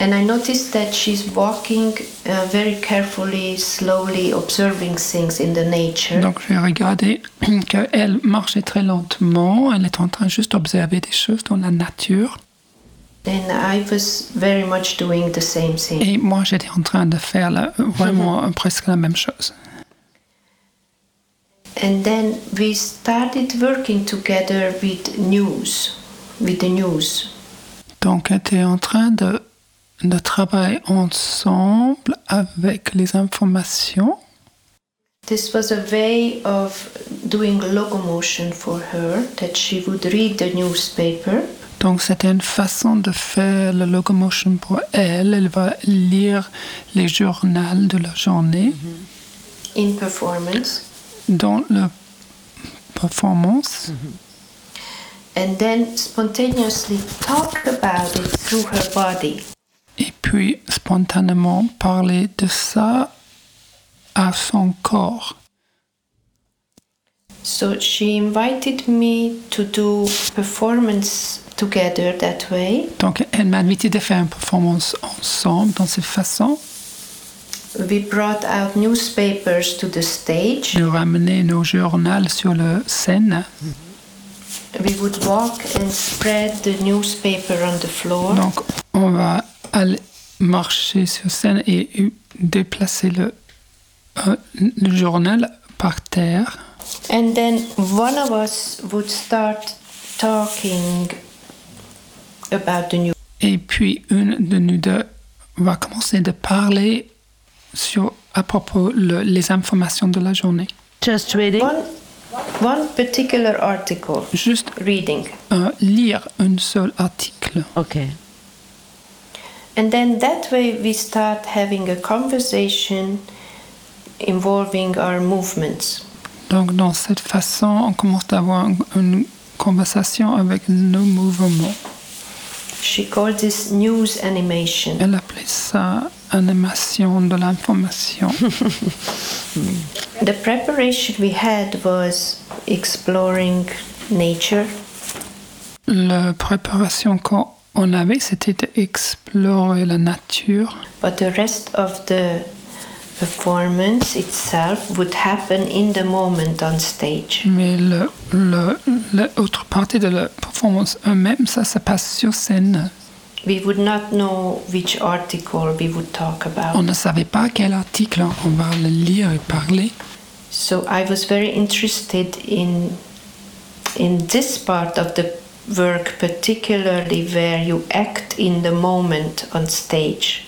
C: And I noticed that she's walking uh, very carefully, slowly, observing things in the nature.
B: Donc, j'ai regardé qu'elle marchait très lentement. Elle est en train juste d'observer des choses dans la nature.
C: And I was very much doing the same thing.
B: Et moi, j'étais en train de faire la- vraiment presque la même chose.
C: And then we started working together with news, with the news.
B: Donc, on était en train de, de travailler ensemble avec les informations.
C: This was a way of doing locomotion for her, that she would read the newspaper
B: Donc, c'était une façon de faire le locomotion pour elle. Elle va lire les journaux de la journée
C: in performance
B: dans la performance.
C: and then spontaneously talk about it through her body.
B: Et puis, spontanément, parler de ça à son corps.
C: So she invited me to do performance together that way.
B: Donc, elle m'a invité de faire une performance ensemble dans cette façon
C: We brought out newspapers to the stage.
B: de ramener nos journaux sur la scène.
C: We would walk and spread the newspaper on the floor.
B: Donc, on va aller marcher sur scène et déplacer le, euh, le journal par terre.
C: And then one of us would start talking about the news.
B: Et puis, une de nous deux va commencer de parler sur, à propos le- les informations de la journée.
A: Just reading.
C: One, one particular article,
B: Juste
C: reading.
B: euh, lire un seul article.
A: Okay.
C: And then that way we start having a conversation involving our movements.
B: Donc, dans cette façon, on commence à avoir une, une conversation avec nos mouvements.
C: She called this news animation.
B: Elle appelait ça animation de l'information.
C: The preparation we had was exploring nature,
B: La préparation qu'on avait, c'était d'explorer la nature.
C: but the rest of the performance itself would happen in the moment on stage.
B: Mais le, le- l'autre partie de la performance eux-mêmes, ça se passe sur scène.
C: We would not know which article we would talk
B: On
C: about.
B: ne savait pas quel article on va le lire et parler.
C: So I was very interested in in this part of the work particularly where you act in the moment on stage.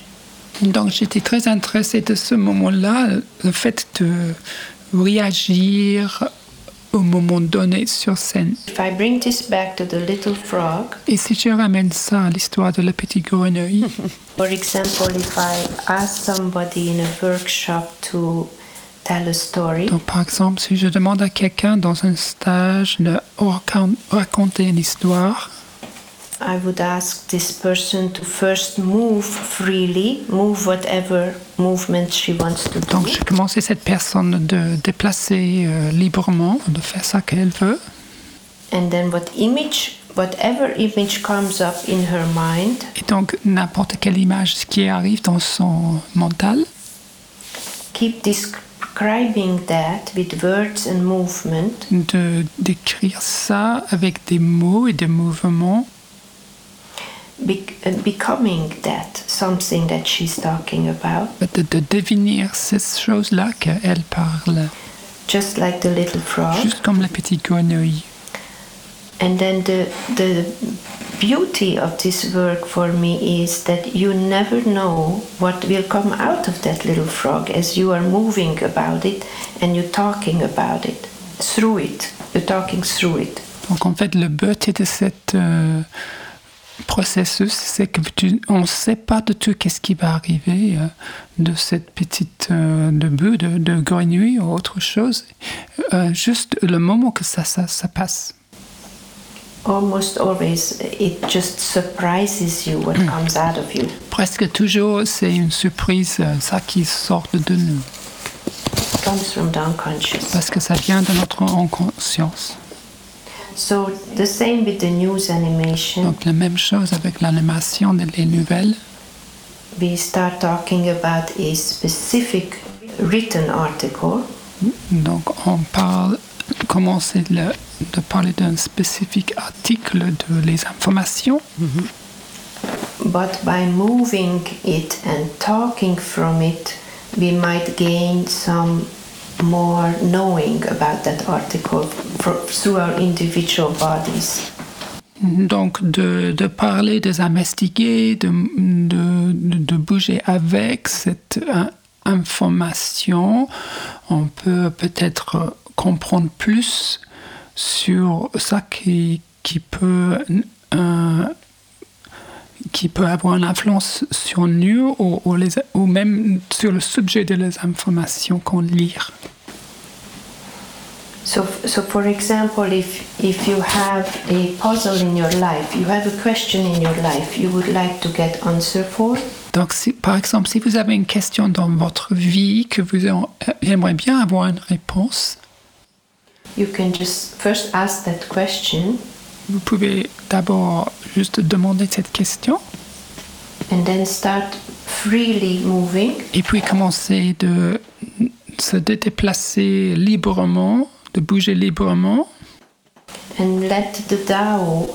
B: Donc j'étais très intéressée de ce moment-là, le fait de réagir au moment donné sur scène.
C: If I bring this back to the little frog,
B: Et si je ramène ça à l'histoire de la petite grenouille,
C: for example, if I ask somebody in a workshop to tell a story,
B: donc par exemple, si je demande à quelqu'un dans un stage de racon- raconter une histoire,
C: I would ask this person to first move freely, move whatever movement she wants to do.
B: donc j'ai commencé cette personne de déplacer euh, librement, de faire ça qu'elle veut.
C: And then what image, whatever image comes up in her mind,
B: Et donc n'importe quelle image qui arrive dans son mental,
C: keep describing that with words and movement,
B: de d'écrire ça avec des mots et des mouvements
C: Uh, becoming that something that she's talking about,
B: de, de devenir ces choses-là qu'elle parle,
C: just like the little frog.
B: juste comme la petite grenouille.
C: And then the the beauty of this work for me is that you never know what will come out of that little frog as you are moving about it and you're talking about it through it. You're talking through it.
B: Donc en fait, le but de cet euh, processus, c'est que tu- on ne sait pas de tout qu'est-ce qui va arriver euh, de cette petite euh, de de, de grenouille ou autre chose. Euh, juste le moment que ça, ça, ça passe.
C: Almost always it just surprises you what comes out of you.
B: Presque toujours, c'est une surprise, euh, ça qui sort de nous,
C: It comes from the unconscious.
B: parce que ça vient de notre inconscience.
C: So the same with the news animation.
B: Donc la même chose avec l'animation des nouvelles.
C: We start talking about a specific written article hmm?
B: Donc on parle, commencer le- de parler d'un spécifique article de les informations. Mm-hmm.
C: but by moving it and talking from it, we might gain some more knowing about that article fro- through our individual bodies.
B: Donc de, de parler, de investiguer, de, de, de- de bouger avec cette euh, information, on peut peut-être comprendre plus sur ça qui, qui peut euh, qui peut avoir une influence sur nous ou, ou les- ou même sur le sujet de les informations qu'on lit.
C: So, so for example, if, if you have a puzzle in your life, you have a question in your life you would like to get answer for,
B: Donc, si- par exemple, si vous avez une question dans votre vie que vous euh, aimeriez bien avoir une réponse,
C: you can just first ask that question
B: vous pouvez d'abord juste demander cette question
C: and then start freely moving
B: et puis commencer de se déplacer librement, de bouger librement
C: and let the Tao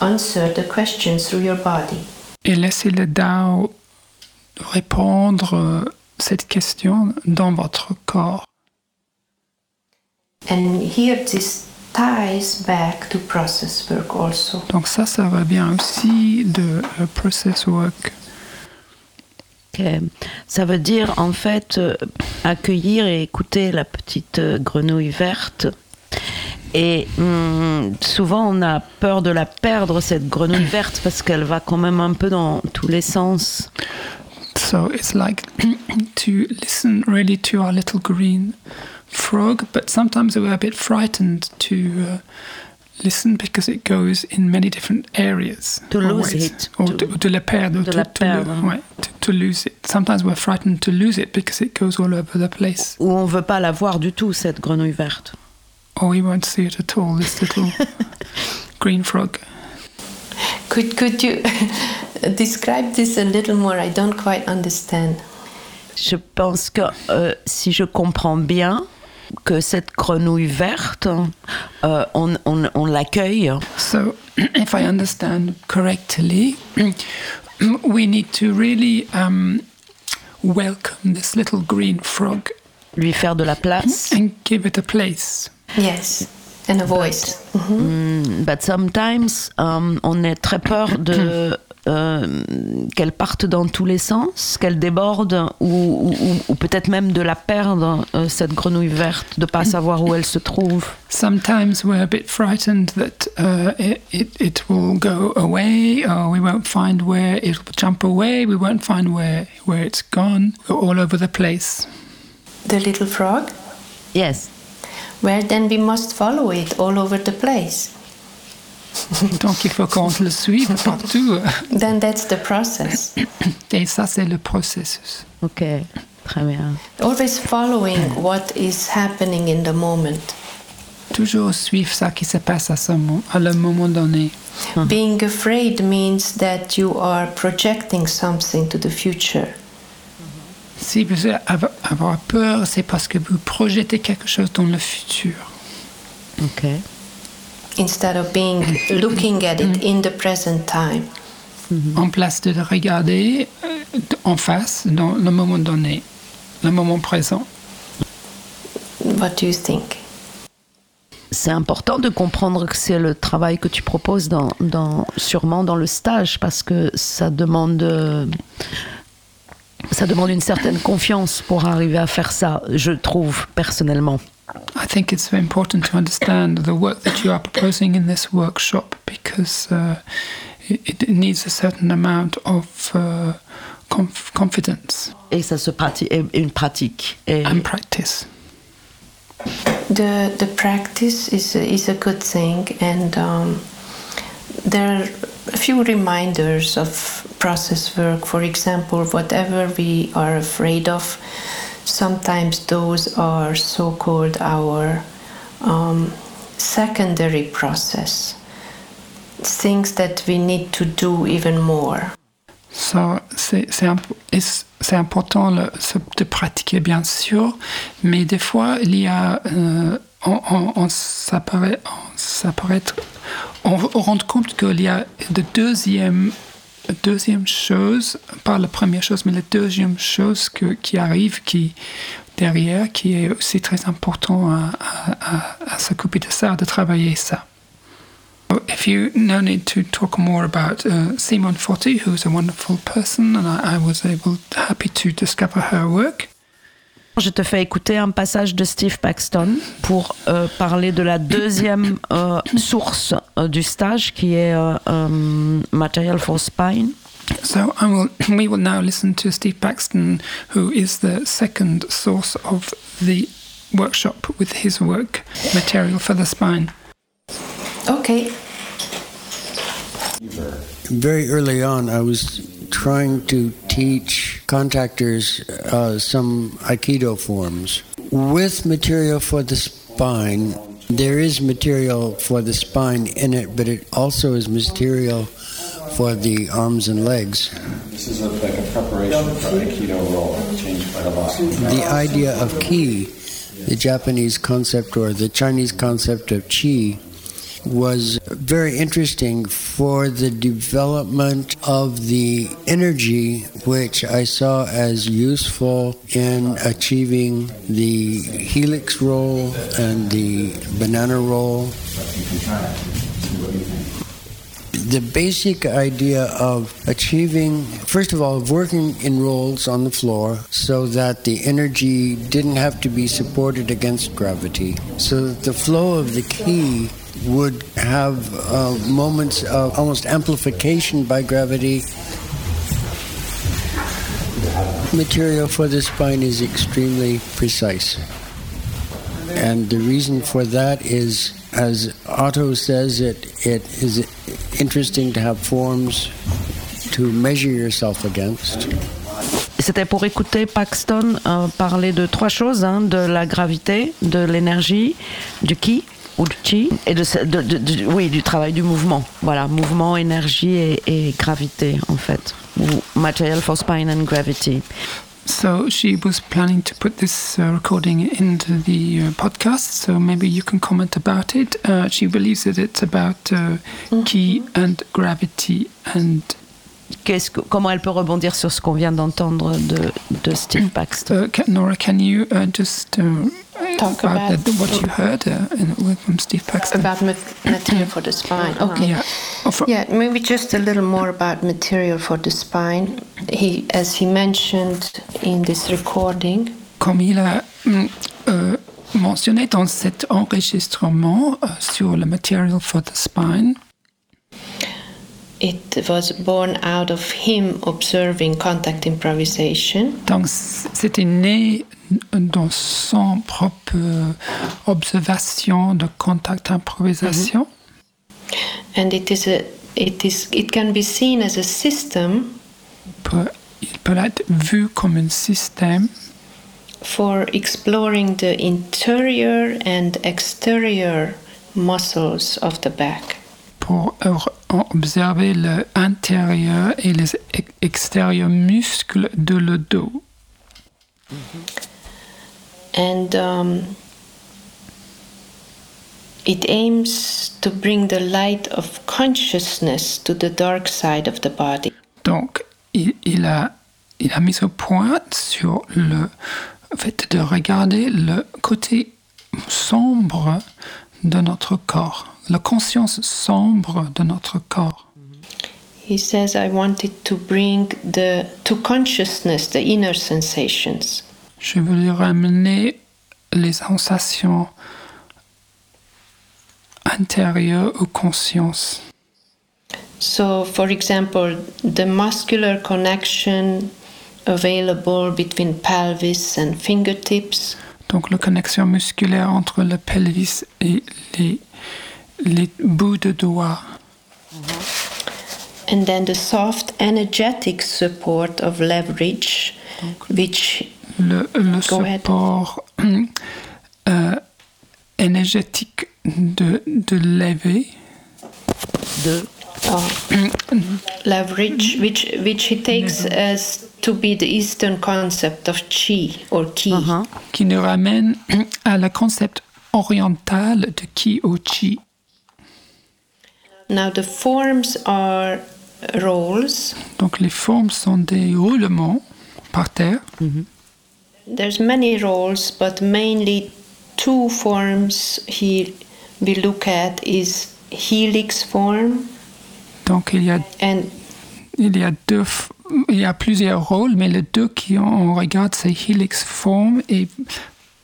C: answer the question through your body.
B: et laisser le Dao répondre euh, cette question dans votre corps.
C: And here this ties back to process work also.
B: Donc ça, ça va bien aussi de euh, process work.
A: Ça veut dire en fait euh, accueillir et écouter la petite euh, grenouille verte. Et hum, souvent on a peur de la perdre cette grenouille verte parce qu'elle va quand même un peu dans tous les sens.
B: So it's like to listen really to our little green frog, but sometimes we're a bit frightened to uh, listen because it goes in many different areas.
A: To
B: or
A: lose it,
B: Or
A: to-
B: to, to la perdre.
A: de
B: to,
A: la
B: to lo-
A: perdre.
B: ouais, to, to lose it. Sometimes we're frightened to lose it because it goes all over the place.
A: Où on veut pas la voir du tout cette grenouille verte.
B: Or we won't see it at all, this little green frog.
C: Could, could you describe this a little more? I don't quite understand.
A: Je pense que euh, si je comprends bien que cette grenouille verte, euh, on, on- on l'accueille
B: So, if I understand correctly, we need to really um, welcome this little green frog
A: lui faire de la place.
B: and give it a place.
C: Yes, and a voice.
A: Mm, But sometimes, um, on est très peur de euh, qu'elle parte dans tous les sens, qu'elle déborde, ou, ou- ou- ou peut-être même de la perdre, euh, cette grenouille verte, de pas savoir où elle se trouve.
B: Sometimes we're a bit frightened that uh, it, it, it will go away, or we won't find where it will jump away, we won't find where, where it's gone, We're all over the place.
C: The little frog?
A: Yes.
C: Well, then we must follow it all over the place.
B: Donc il faut qu'on le suive partout.
C: Then that's the process.
B: Et ça, c'est le processus.
A: Ok, très bien.
C: Always following what is happening in the moment.
B: Toujours suivre ça qui se passe à, ce mo- à le moment donné.
C: Being afraid means that you are projecting something to the future.
B: Si vous avez peur, c'est parce que vous projetez quelque chose dans le futur.
A: Ok.
C: Instead of being looking at it in the present time.
B: En place de le regarder euh, en face dans le moment donné, le moment présent.
C: What do you think?
A: C'est important de comprendre que c'est le travail que tu proposes dans, dans, sûrement dans le stage parce que ça demande, ça demande une certaine confiance pour arriver à faire ça, je trouve personnellement.
B: I think it's very important to understand the work that you are proposing in this workshop because uh, it, it needs a certain amount of uh, conf- confidence
A: Et ça se pratique, et une pratique. Et
B: and practice.
C: The the practice is a, is a good thing, and um, there are a few reminders of process work. For example, whatever we are afraid of, sometimes those are so-called our um, secondary process. Things that we need to do even more.
B: Ça, c'est important de pratiquer, bien sûr, mais des fois, il y a. euh, on, on rend compte qu'il y a de deuxième deuxième chose, pas la première chose, mais la deuxième chose que, qui arrive, qui derrière, qui est aussi très important à, à, à, à s'occuper de ça, de travailler ça. If you no need to talk more about uh, Simone Forti, who's a wonderful person, and I, I was able happy to discover her work.
A: Je te fais écouter un passage de Steve Paxton pour euh, parler de la deuxième euh, source euh, du stage qui est euh, euh, Material for Spine.
B: So I will, we will now listen to Steve Paxton, who is the second source of the workshop with his work, Material for the Spine.
C: Okay.
E: very early on, I was trying to teach contactors uh, some Aikido forms. With material for the spine, there is material for the spine in it, but it also is material for the arms and legs.
F: This is a, like a preparation for Aikido roll. Changed quite a lot.
E: The idea of ki, the Japanese concept or the Chinese concept of chi, was very interesting for the development of the energy which I saw as useful in achieving the helix roll and the banana roll. The basic idea of achieving, first of all, of working in rolls on the floor so that the energy didn't have to be supported against gravity, so that the flow of the key would have uh, moments of almost amplification by gravity. Material for the spine is extremely precise. And the reason for that is, as Otto says, it, it is interesting to have forms to measure yourself against.
A: C'était pour écouter Paxton euh, parler de trois choses hein, de la gravité, de l'énergie, du ki ou du chi et de, de- de- oui du travail du mouvement. Voilà, mouvement, énergie et, et gravité en fait. Ou Material for spine and gravity.
B: So she was planning to put this uh, recording into the uh, podcast, so maybe you can comment about it. Uh, she believes that it's about uh, key and gravity and
A: que, comment elle peut rebondir sur ce qu'on vient d'entendre de, de Steve Paxton
B: Uh, Nora, can you uh, just uh,
C: Talk
B: about,
C: about-
B: the, what you heard uh, in, from Steve Paxton?
C: About ma- material for the spine. Okay.
B: Yeah. Oh,
C: Yeah, maybe just a little more about material for the spine. He, as he mentioned in this recording,
B: Comme il a euh, mentionné dans cet enregistrement euh, sur le Material for the Spine,
C: it was born out of him observing contact improvisation.
B: donc c'était né dans son propre euh, observation de contact improvisation. Mm-hmm.
C: and it is a it is it can be seen as a system
B: il peut être vu comme un système
C: for exploring the interior and exterior muscles of the back
B: pour euh, euh, observer l'intérieur et les ex- extérieurs muscles de le dos.
C: and um, it aims to bring the light of consciousness to the dark side of the body.
B: Donc, il, il a, il a mis au point sur le fait de regarder le côté sombre de notre corps, la conscience sombre de notre corps.
C: he says i wanted to bring the to consciousness the inner sensations
B: Je voulais ramener les sensations intérieures aux consciences.
C: So, for example, the muscular connection available between pelvis and fingertips,
B: Donc la connexion musculaire entre le pelvis et les, les bouts de doigts.
C: and then the soft, energetic support of leverage, which
B: le, le support euh, énergétique de, de lever,
A: de
C: uh, leverage, which which he takes as to be the Eastern concept of chi or ki.
A: Uh-huh.
B: qui nous ramène à le concept oriental de ki au chi.
C: Now the forms are rolls.
B: Donc les formes sont des roulements par terre.
C: There's many roles, but mainly two forms he we look at is helix form
B: Donc il y a,
C: and
B: il y a deux, il y a plusieurs rôles, mais les deux qui on regarde c'est helix form et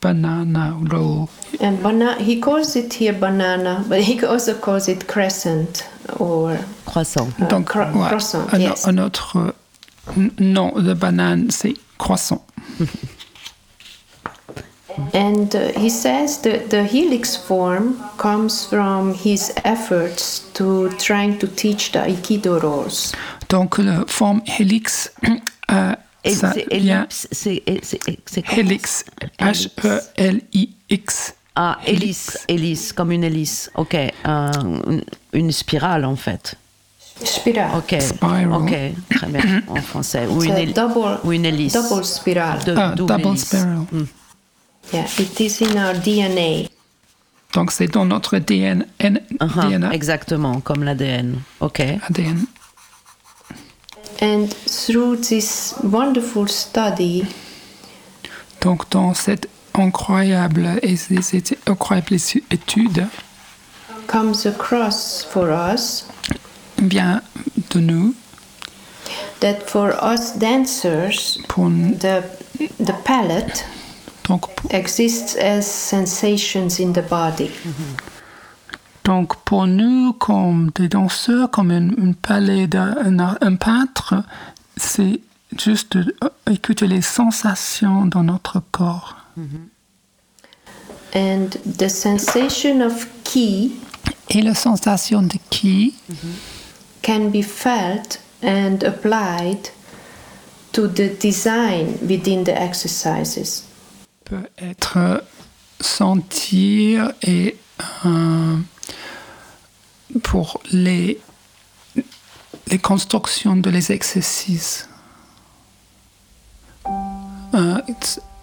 B: banana roll.
C: and bana- he calls it here banana, but he also calls it crescent or
A: Croissant.
C: uh,
B: Donc
C: cro-
B: ouais,
C: croissant.
B: un,
C: yes.
B: un autre euh, n- nom de banane c'est croissant.
C: And uh, he says that the helix form comes from his efforts to trying to teach the Aikido roles.
B: Donc la forme helix, euh,
A: Ellipse, c'est
B: helix,
A: Helix.
B: H-E-L-I-X.
A: Ah, hélice, hélice, comme une hélice. Ok, un- une, une spirale en fait.
C: Spiral.
A: Ok,
B: Spiral.
A: ok, très bien en français. Ou une,
C: double,
A: ou une hélice.
C: double spiral.
A: De-
B: Ah,
A: double
B: double
A: hélice.
B: spiral.
C: Yeah, it is in our DNA.
B: Donc c'est dans notre DN, N-
A: Uh-huh,
B: DNA,
A: Exactement, comme l'ADN. Ok.
B: ADN.
C: And through this wonderful study,
B: Donc dans cette incroyable et ces étu- étude
C: comes across for us
B: vient de nous
C: that for us dancers,
B: pour
C: the the palate
B: donc pour-
C: exists as sensations in the body. Mm-hmm.
B: Donc pour nous comme des danseurs comme une, une d'un un, un peintre c'est juste euh, écouter les sensations dans notre corps.
C: And the sensation of ki
B: et la sensation de qui
C: can be felt and applied to the design within the exercises.
B: peut être sentir et euh, pour les, les constructions de les exercices. Uh,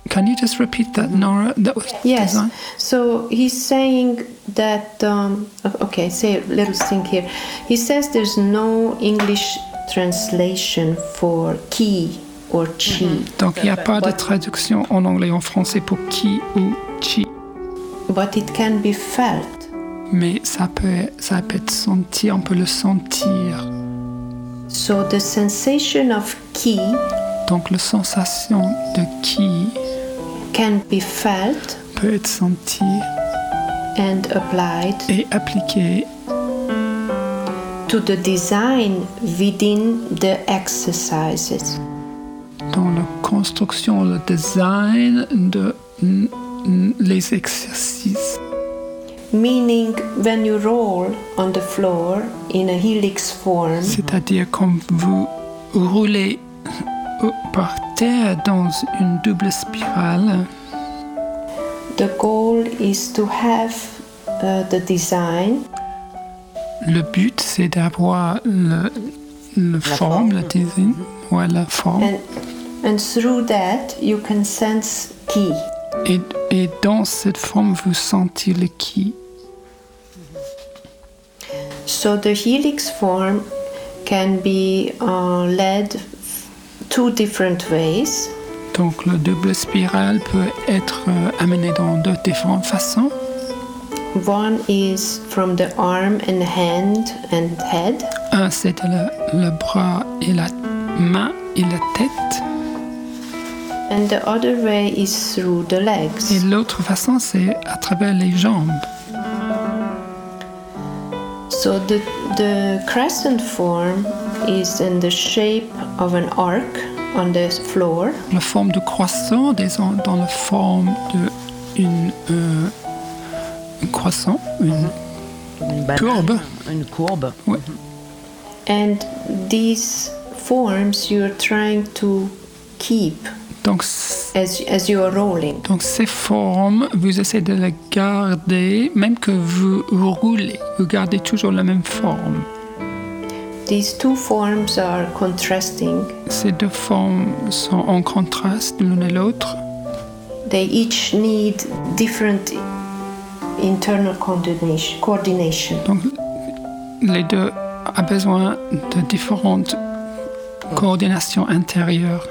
B: can you just repeat that, Nora? That was
C: Yes.
B: design?
C: So he's saying that. Um, okay, say a little thing here. He says there's no English translation for ki or chi,
B: Donc il n'y a pas de traduction en anglais en français pour qui ou chi,
C: but it can be felt.
B: Mais ça peut, ça peut être senti, on peut le sentir.
C: So the sensation of ki
B: Donc la sensation de qui
C: can be felt
B: peut être sentie
C: and applied
B: et appliquée
C: to the design within the exercises.
B: dans la construction, le design de les exercices. C'est-à-dire quand vous roulez euh, par terre dans une double spirale,
C: the goal is to have uh, the design
B: le but c'est d'avoir le, le forme, le design, ouais, la forme.
C: and and through that you can sense ki.
B: Et, et dans cette forme, vous sentez le qui.
C: So the helix form can be uh, led two different ways.
B: Donc le double spirale peut être euh, amené dans deux différentes façons.
C: One is from the arm and hand and head,
B: Un, c'est le, le bras et la main et la tête.
C: and the other way is through the
B: Et
C: legs.
B: l'autre façon, c'est à travers les jambes.
C: So the, the crescent form is in the shape of an arc on the floor,
B: La forme de croissant est dans dans la forme de une, euh, un croissant, une
A: Une banane,
B: courbe.
A: Une courbe.
B: Ouais.
C: and these forms you're trying to keep
B: Donc, c-
C: as, as you are rolling.
B: donc ces formes, vous essayez de les garder, même que vous, vous roulez, vous gardez toujours la même forme.
C: These two forms are contrasting.
B: Ces deux formes sont en contraste l'une et l'autre.
C: They each need different internal coordination. coordination.
B: Donc, les deux a besoin de différentes coordinations intérieures.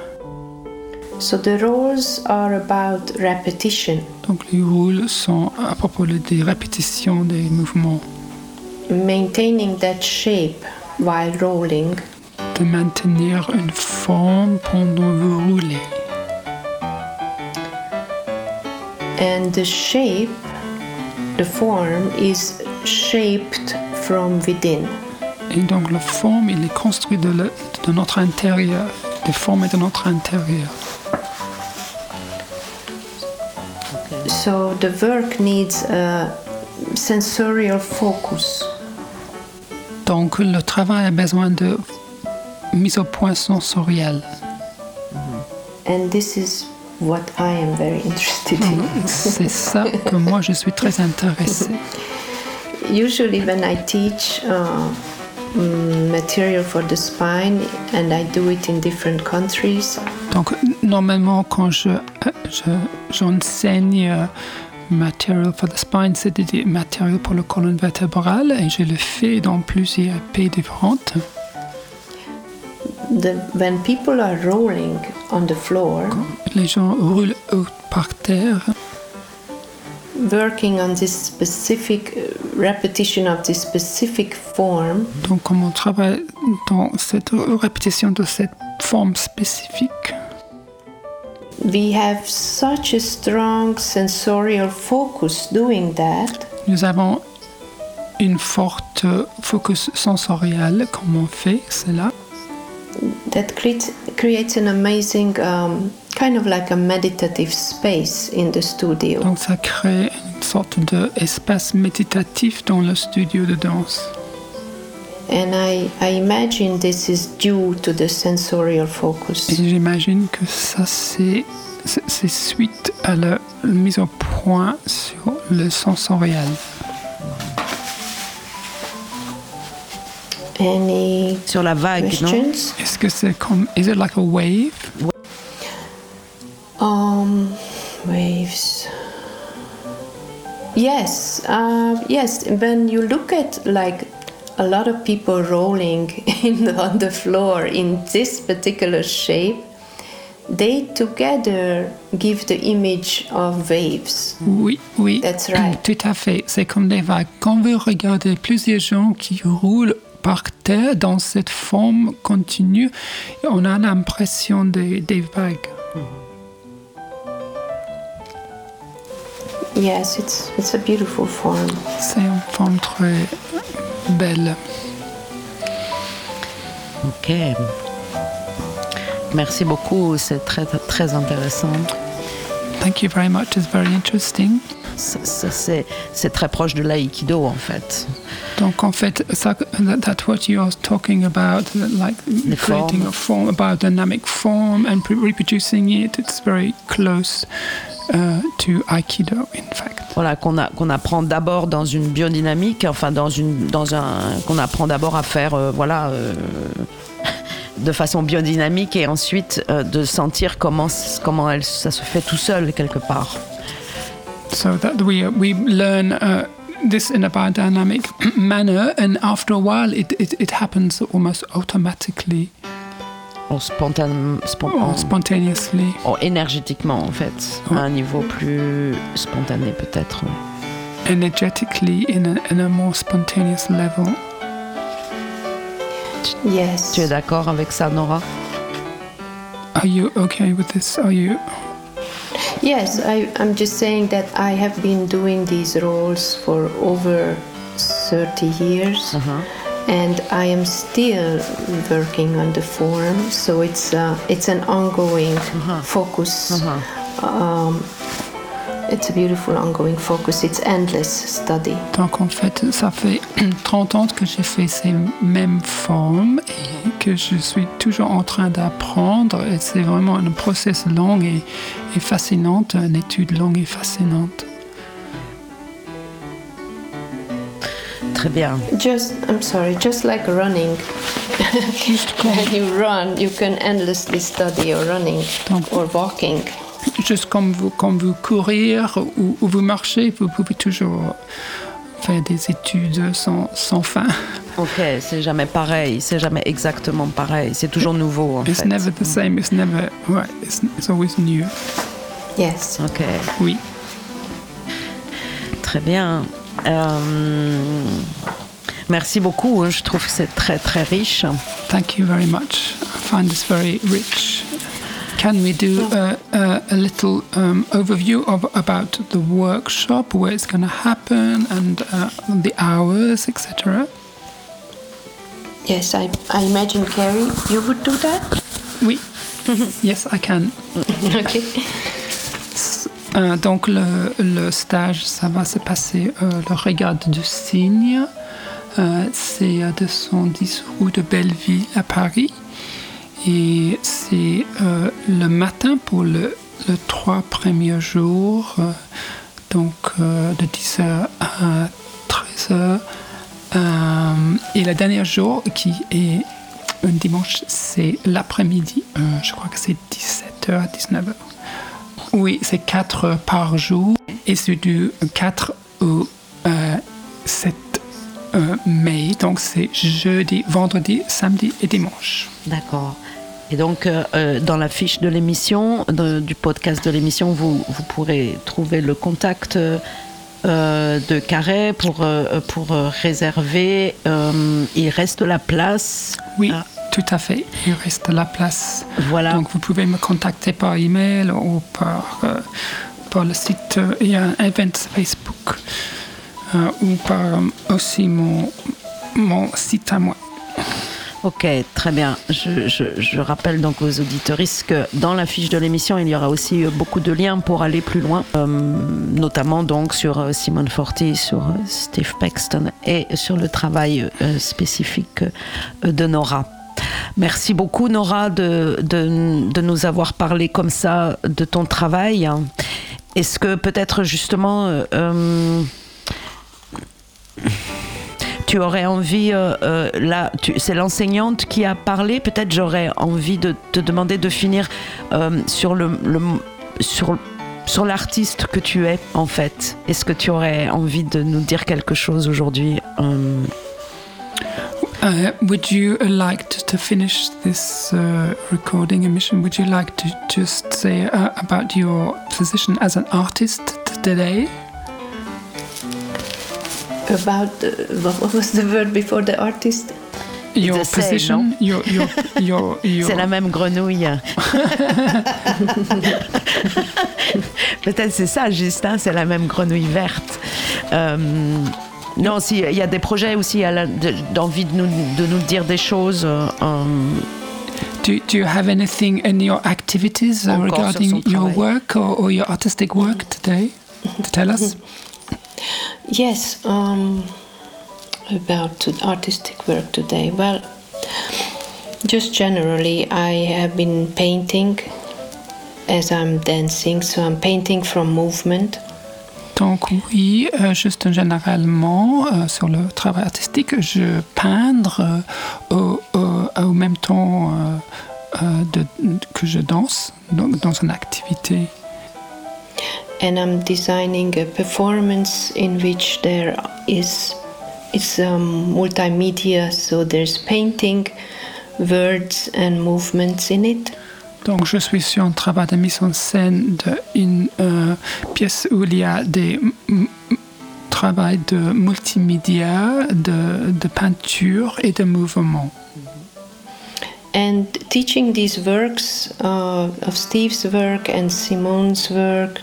C: So the roles are about repetition,
B: Donc les rôles sont à propos des répétitions des mouvements,
C: maintaining that shape while rolling,
B: de maintenir une forme pendant vous roulez.
C: and the shape, the form is shaped from within.
B: Et donc la forme, il est construit de, le- de notre intérieur, des formes de notre intérieur.
C: So the work needs a sensorial focus.
B: Donc le travail a besoin de mise au point sensorielle.
C: And this is what I am very interested in.
B: C'est ça que moi je suis très intéressée.
C: Usually, when I teach uh, material for the spine, and I do it in different countries,
B: Donc normalement quand je, euh, je- j'enseigne euh, Material for the Spine, c'est des matériaux pour la colonne vertébrale et je le fais dans plusieurs pays différentes.
C: the, when people are rolling on the floor,
B: Les gens roulent par terre Donc, comme on travaille dans cette répétition de cette forme spécifique,
C: we have such a strong sensorial focus doing that.
B: Nous avons une forte focus sensoriel, comme on fait cela.
C: that creates, creates an amazing um, kind of like a meditative space in the studio.
B: Donc, ça crée une sorte d'espace méditatif dans le studio de danse.
C: And I, I imagine this is due to the sensorial
B: Et
C: focus.
B: j'imagine que ça, c'est suite à la mise au point sur le sensoriel.
C: Any
A: Sur la vague, non?
B: Est-ce que c'est comme. Is it like a wave?
C: Um, waves. Yes, uh, yes. When you look at like a lot of people rolling in the, on the floor in this particular shape, they together give the image of waves.
B: Oui, oui.
C: That's right.
B: Tout à fait. C'est comme des vagues. Quand vous regardez plusieurs gens qui roulent par terre dans cette forme continue, on a l'impression des, des vagues.
C: Yes, it's it's a beautiful form.
B: C'est une forme très belle.
A: Ok. Merci beaucoup, c'est très, très intéressant.
B: Thank you very much. It's very interesting.
A: C'est c'est très proche de l'aïkido en fait.
B: Donc en fait, ça, that, that's what you are talking about, like creating
A: formes.
B: a form, about dynamic form and reproducing it. It's very close uh, to Aikido, in fact.
A: Voilà, qu'on qu'on apprend d'abord dans une biodynamique, enfin dans une dans un qu'on apprend d'abord à faire euh, voilà euh, de façon biodynamique et ensuite euh, de sentir comment comment elle, ça se fait tout seul quelque part.
B: So that we we learn uh, this in a biodynamic manner, and after a while, it, it, it happens almost automatically
A: En spontan- spon-
B: or
A: en-
B: spontaneously.
A: en- énergétiquement en fait, à un niveau plus spontané peut-être.
B: energetically in a, in a more spontaneous level.
C: Yes.
A: Tu es d'accord avec ça, Nora?
B: Are you okay with this? Are you?
C: Yes, I, I'm just saying that I have been doing these roles for over 30 years. And I am still working on the form, so it's uh, it's an ongoing focus. Um, it's a beautiful ongoing focus. It's endless study.
B: Donc en fait, ça fait 30 ans que j'ai fait ces mêmes formes et que je suis toujours en train d'apprendre. Et c'est vraiment un process long et, et fascinante, une étude longue et fascinante.
A: Très bien.
C: Just, I'm sorry, just like running. when you run, you can endlessly study or running
B: Donc-
C: or walking.
B: Juste comme vous, comme vous courir ou, ou vous marchez, vous pouvez toujours faire des études sans, sans fin.
A: Ok, c'est jamais pareil, c'est jamais exactement pareil, c'est toujours nouveau en
B: It's
A: fait.
B: never the same. It's never right. It's, it's always new.
C: Yes.
A: Ok,
B: Oui.
A: très bien. Euh, merci beaucoup, je trouve que c'est très très riche.
B: Thank you very much. I find this very rich. Can we do a, a, a little um, overview of about the workshop, where it's going to happen, and uh, the hours, etc.
C: Yes, I, I imagine Carrie, you would do that?
B: Oui. yes, I can.
C: okay.
B: Euh, donc le, stage, ça va se passer euh, le Regarde du Cygne. Euh, c'est à 210 rue de Belleville à Paris. Et c'est euh, le matin pour le, le trois premiers jours, euh, donc euh, de 10h à 13h. Euh, et le dernier jour, qui est un dimanche, c'est l'après-midi. Euh, je crois que c'est 17h à 19h. Oui, c'est 4 heures par jour et c'est du 4 au euh, 7 euh, mai. Donc c'est jeudi, vendredi, samedi et dimanche.
A: D'accord. Et donc, euh, euh, dans la fiche de l'émission, du podcast de l'émission, vous, vous pourrez trouver le contact euh, de Carré pour, pour réserver. Il reste la place.
B: Oui,
A: Ah.
B: Tout à fait. Il reste la place.
A: Voilà.
B: Donc vous pouvez me contacter par email ou par, euh, par le site. Il y a un event Facebook euh, ou par euh, aussi mon, mon site à moi.
A: Ok, très bien. Je, je- je rappelle donc aux auditoristes que dans la fiche de l'émission, il y aura aussi euh, beaucoup de liens pour aller plus loin, euh, notamment donc sur Simone Forti, sur Steve Paxton et sur le travail euh, spécifique de Nora. Merci beaucoup Nora de, de, nous avoir parlé comme ça de ton travail. Est-ce que peut-être justement... euh, euh, tu aurais envie, euh, là, c'est l'enseignante qui a parlé, peut-être j'aurais envie de te demander de finir sur le, sur, sur l'artiste que tu es, en fait. Est-ce que tu aurais envie de nous dire quelque chose aujourd'hui
B: Uh, would you like to, to finish this uh, recording emission? Would you like to just say uh, about your position as an artist today?
C: About the, what what was the word before the artist?
B: Your
A: the same,
B: position, your your your your.
A: C'est la même grenouille. Peut-être c'est ça, Justin, c'est la même grenouille verte. Euh, non, s'il y a des projets aussi d'envie de nous, de nous dire des choses. euh, euh,
B: Do, do you have anything in your activities uh, regarding your
A: travail.
B: work or, or your artistic work today? To tell us?
C: Yes, um, about to artistic work today. Well, just generally, I have been painting as I'm dancing, so I'm painting from movement.
B: Donc oui, euh, juste généralement euh, sur le travail artistique, je peindre euh, au, au- au même temps euh, euh, de- que je danse, donc dans une activité.
C: and I'm designing a performance in which there is it's um, multimedia, so there's painting, words, and movements in it.
B: Donc je suis sur un travail de mise en scène d'une euh, pièce où il y a des travail de multimédia, de, de peinture et de mouvement.
C: And teaching these works uh, of Steve's work and Simone's work,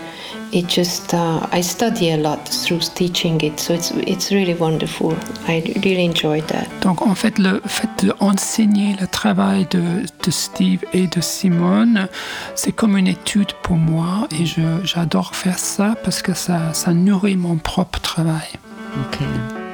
C: it just uh, I study a lot through teaching it, so it's it's really wonderful. I really enjoyed that.
B: Donc en fait, le fait d'enseigner le travail de, de Steve et de Simone, c'est comme une étude pour moi et j'adore faire ça parce que ça, ça nourrit mon propre travail.
A: ok.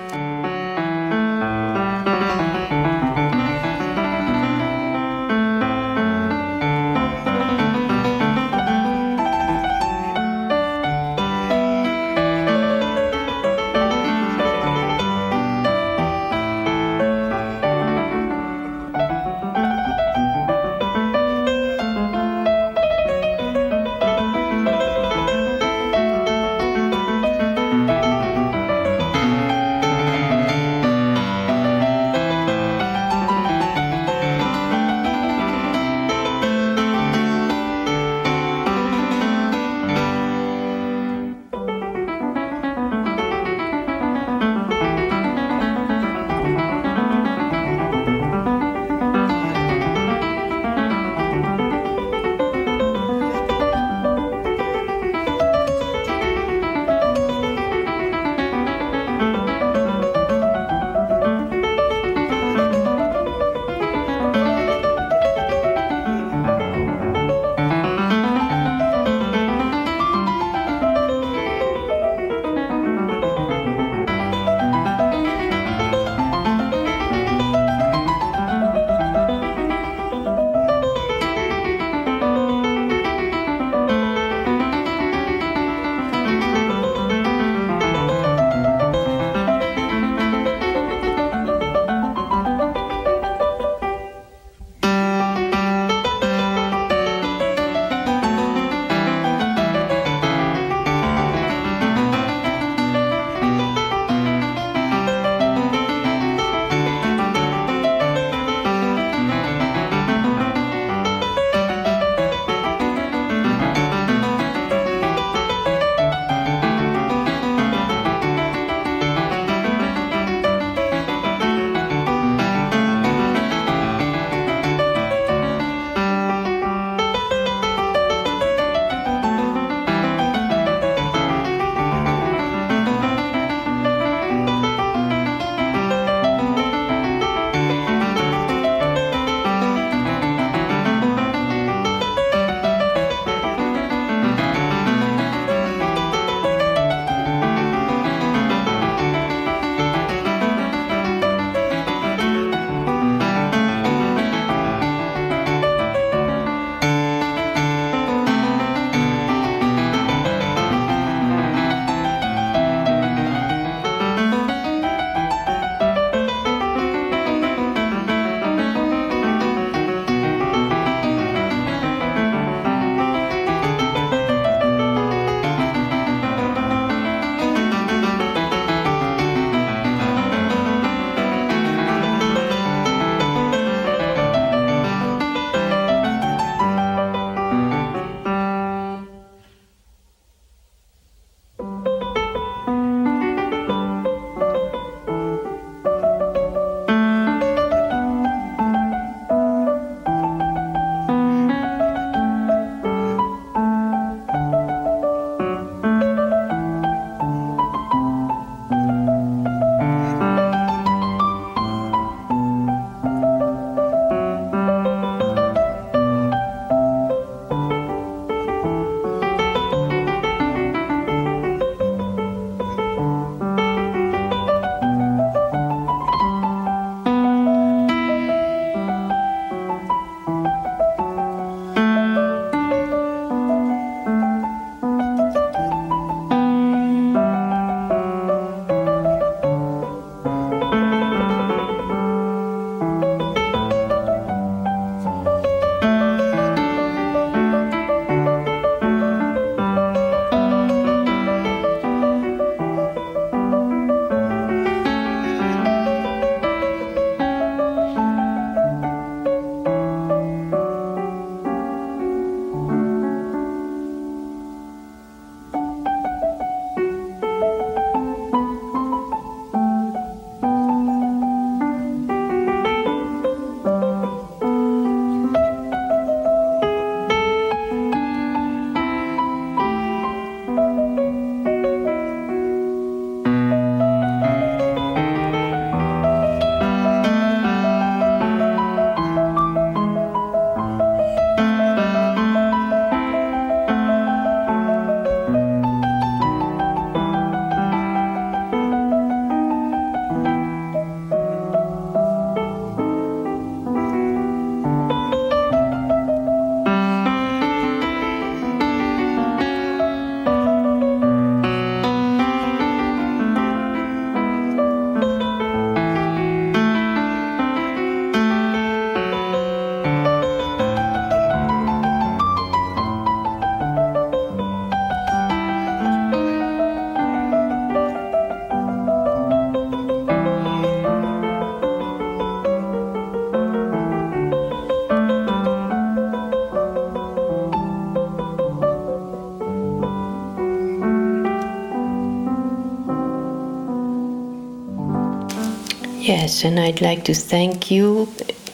C: Yes, and I'd like to thank you,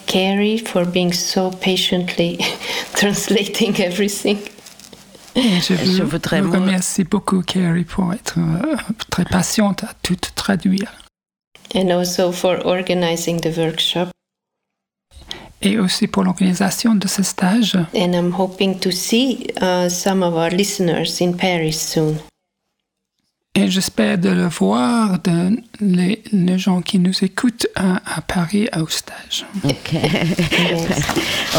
C: Carrie, for being so patiently translating everything.
B: Et je,
A: Je
B: vous,
A: voudrais
B: vous
A: vous-
B: remercier beaucoup, Carrie, pour être euh, très patiente à tout traduire.
C: And also for organizing the workshop.
B: Et aussi pour l'organisation de ce stage.
C: And I'm hoping to see uh, some of our listeners in Paris soon.
B: Et j'espère de le voir, de, les, les gens qui nous écoutent à, à Paris au stage.
A: Ok.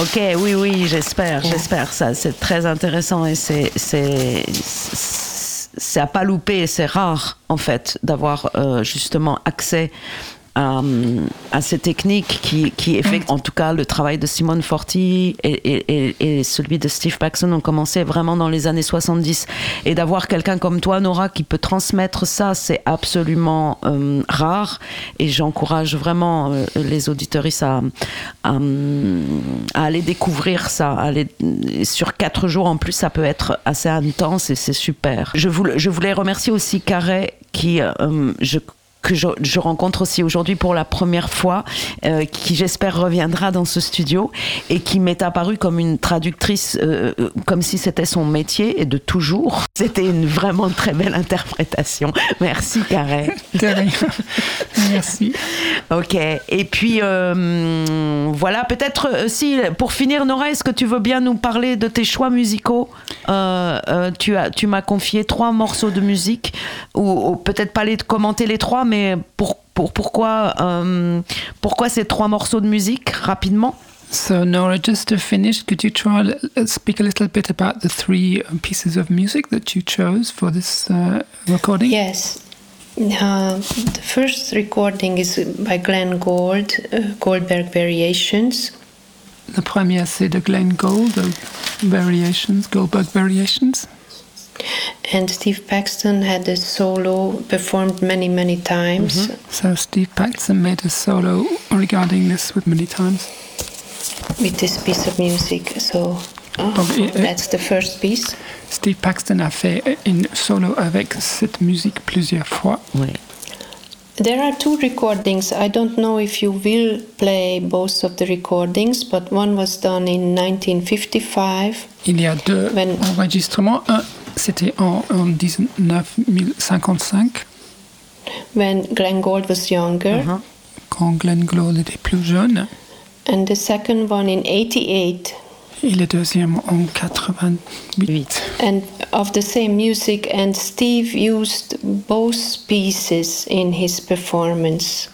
A: Ok, oui, oui, j'espère, j'espère. Ça, c'est très intéressant et c'est, c'est, c'est à pas louper. C'est rare, en fait, d'avoir euh, justement accès à, à ces techniques qui, qui effectuent, en tout cas, le travail de Simone Forti et, et, et, celui de Steve Paxson ont commencé vraiment dans les années 70. Et d'avoir quelqu'un comme toi, Nora, qui peut transmettre ça, c'est absolument euh, rare. Et j'encourage vraiment euh, les auditeuristes à, à, aller découvrir ça. Aller, sur quatre jours en plus, ça peut être assez intense et c'est super. Je voulais, je voulais remercier aussi Carré qui, euh, je que je, je, rencontre aussi aujourd'hui pour la première fois, euh, qui j'espère reviendra dans ce studio et qui m'est apparue comme une traductrice, euh, comme si c'était son métier et de toujours. C'était une vraiment très belle interprétation. Merci, Carré.
B: De rien. Merci.
A: Ok. Et puis euh, voilà, peut-être euh, si pour finir, Nora, est-ce que tu veux bien nous parler de tes choix musicaux euh, Tu as, tu m'as confié trois morceaux de musique, ou, ou peut-être pas les commenter les trois, mais pour, pour pourquoi pourquoi ces trois morceaux de musique rapidement?
B: So Nora, just to finish, could you try to speak a little bit about the three pieces of music that you chose for this uh, recording?
C: Yes. Uh, the first recording is by Glenn Gould, uh, Goldberg Variations.
B: Le premier, c'est de Glenn Gould, Variations, Goldberg Variations.
C: And Steve Paxton had a solo performed many, many times.
B: Mm-hmm. So Steve Paxton made a solo regarding this with many times.
C: With this piece of music. So oh, that's the first piece.
B: Steve Paxton a fait une solo avec cette musique plusieurs fois.
A: Oui.
C: There are two recordings. I don't know if you will play both of the recordings, but one was done in 1955.
B: Il y a deux
C: When-
B: enregistrements. Un, c'était en, en 1955,
C: when Glenn Gould was younger,
A: Uh-huh.
B: quand Glenn Gould était plus jeune.
C: and the second one in 88.
B: Et le deuxième en 88.
A: Huit.
C: And of the same music, and Steve used both pieces in his performance.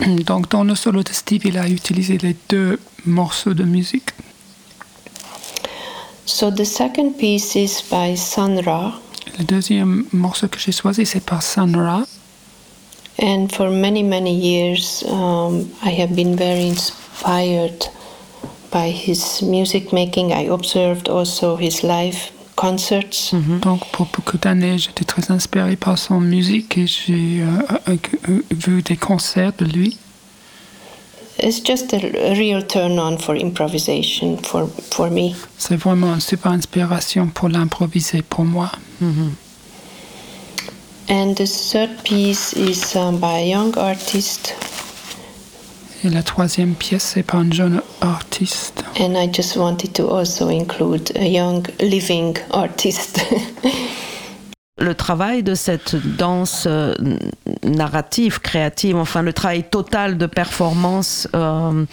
B: Donc dans le solo de Steve, il a utilisé les deux morceaux de musique.
C: So the second piece is by Sun Ra,
B: Le deuxième morceau que j'ai choisi, c'est par Sun Ra.
C: and for many, many years, um, I have been very inspired by his music making. I observed also his live concerts.
B: Donc pour beaucoup d'années, j'étais très inspiré par son musique et j'ai euh, euh, euh, vu des concerts de lui.
C: It's just a real turn on for improvisation for, for me.
B: C'est vraiment une super inspiration pour l'improviser pour moi.
C: And the third piece is um, by a young artist,
B: Et la troisième pièce, c'est par un jeune artiste.
C: and I just wanted to also include a young living artist.
A: le travail de cette danse euh, narrative, créative, enfin le travail total de performance euh,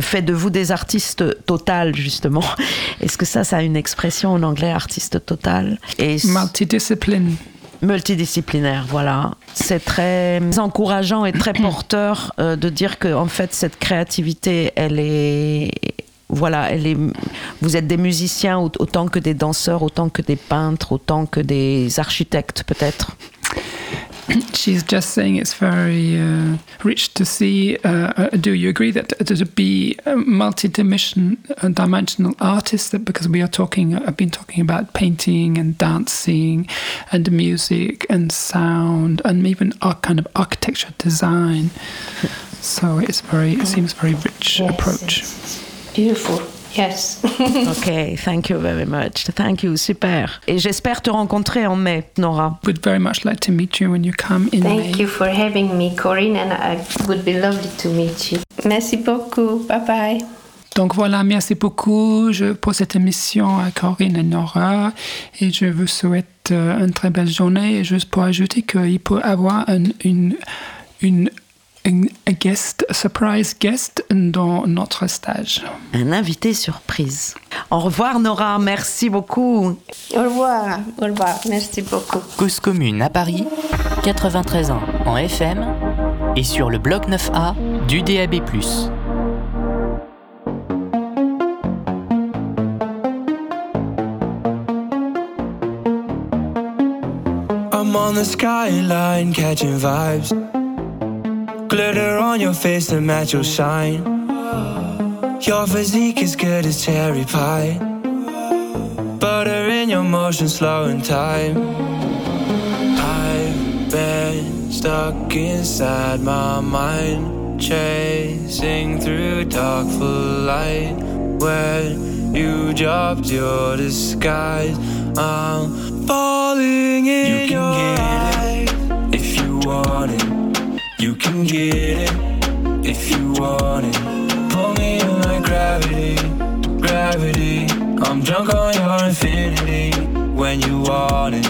A: fait de vous des artistes total justement. Est-ce que ça, ça a une expression en anglais, artiste total? Et
B: Multidiscipline.
A: Multidisciplinaire, voilà. C'est très encourageant et très porteur euh, de dire que en fait cette créativité, elle est voilà, elle est vous êtes des musiciens au- autant que des danseurs, autant que des peintres, autant que des architectes peut-être.
B: She's just saying it's very uh, rich to see. Uh, uh, do you agree that to be a multi-dimensional uh, artist? That because we are talking, I've been talking about painting and dancing, and music and sound, and even our kind of architecture design. So it's very, it seems very rich
C: Yes,
B: approach.
C: Beautiful. Yes.
A: Ok, thank you very much. Thank you, super. Et j'espère te rencontrer en mai, Nora.
B: Would very much like to meet you when you come in May.
C: Thank you for having me, Corinne, and it would be lovely to meet you. Merci beaucoup. Bye bye.
B: Donc voilà, merci beaucoup je, pour cette émission à Corinne et Nora. Et je vous souhaite euh, une très belle journée. Et juste pour ajouter qu'il peut y avoir un, une, une, un un guest, a surprise guest dans notre stage.
A: Un invité surprise. Au revoir, Nora. Merci beaucoup.
C: Au revoir. Au revoir. Merci beaucoup.
G: Cause commune à Paris, 93 ans en FM et sur le bloc 9A du DAB+.
H: I'm on the skyline catching vibes. Glitter on your face to match your shine. Your physique is good as cherry pie. Butter in your motion, slow slowing time. I've been stuck inside my mind, chasing through dark full light. When you dropped your disguise, I'm falling in you can your get eyes. it if you want it. You can get it if you want it. Pull me in like gravity, gravity. I'm drunk on your infinity when you want it.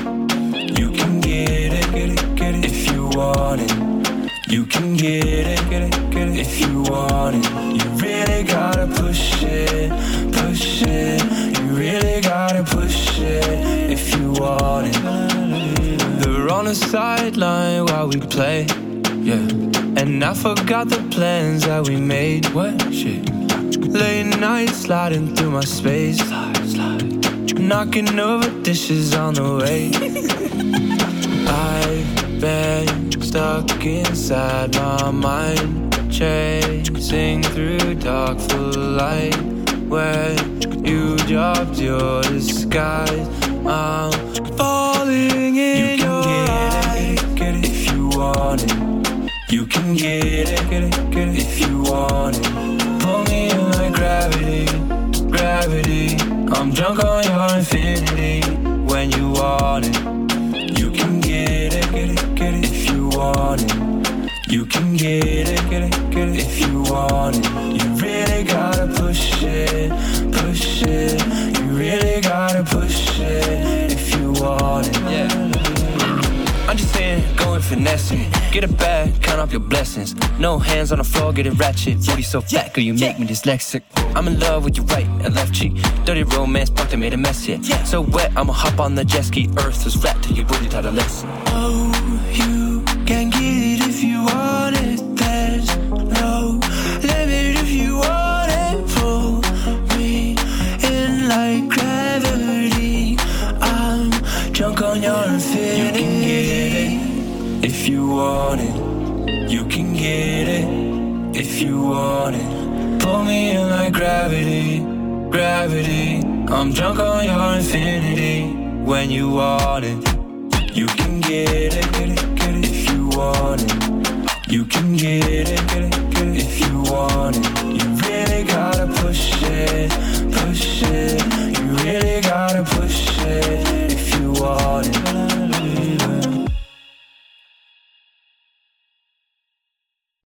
H: You can get it, get it, get it if you want it. You can get it, get it, get it if you want it. You really gotta push it, push it. You really gotta push it if you want it. They're on the sideline while we play, yeah. And I forgot the plans that we made. What shit? Late night sliding through my space, knocking over dishes on the way. I've been stuck inside my mind, chasing through dark full light. When you dropped your disguise, I'm falling in you can your eyes. Get it if you want it. You can get it, get it, get it if you want it. Pull me in like gravity, gravity. I'm drunk on your infinity when you want it. You can get it, get it, get it if you want it. You can get it, get it, get it if you want it. You really gotta push it, push it. You really gotta push it if you want it. Yeah. I'm just saying, go and finesse it. Get a bag, count up your blessings. No hands on the floor, get it ratchet. Booty so fat, girl, you make me dyslexic. I'm in love with your right and left cheek. Dirty romance, bumped and made a mess here. So wet, I'ma hop on the jet ski. Earth is flat till your booty taught a lesson. Oh, want it. You can get it if you want it. Pull me in like gravity, gravity. I'm drunk on your infinity when you want it. You can get it, get it, get it if you want it. You can get it, get it, get it if you want it. You really gotta push it, push it. You really gotta push it if you want it.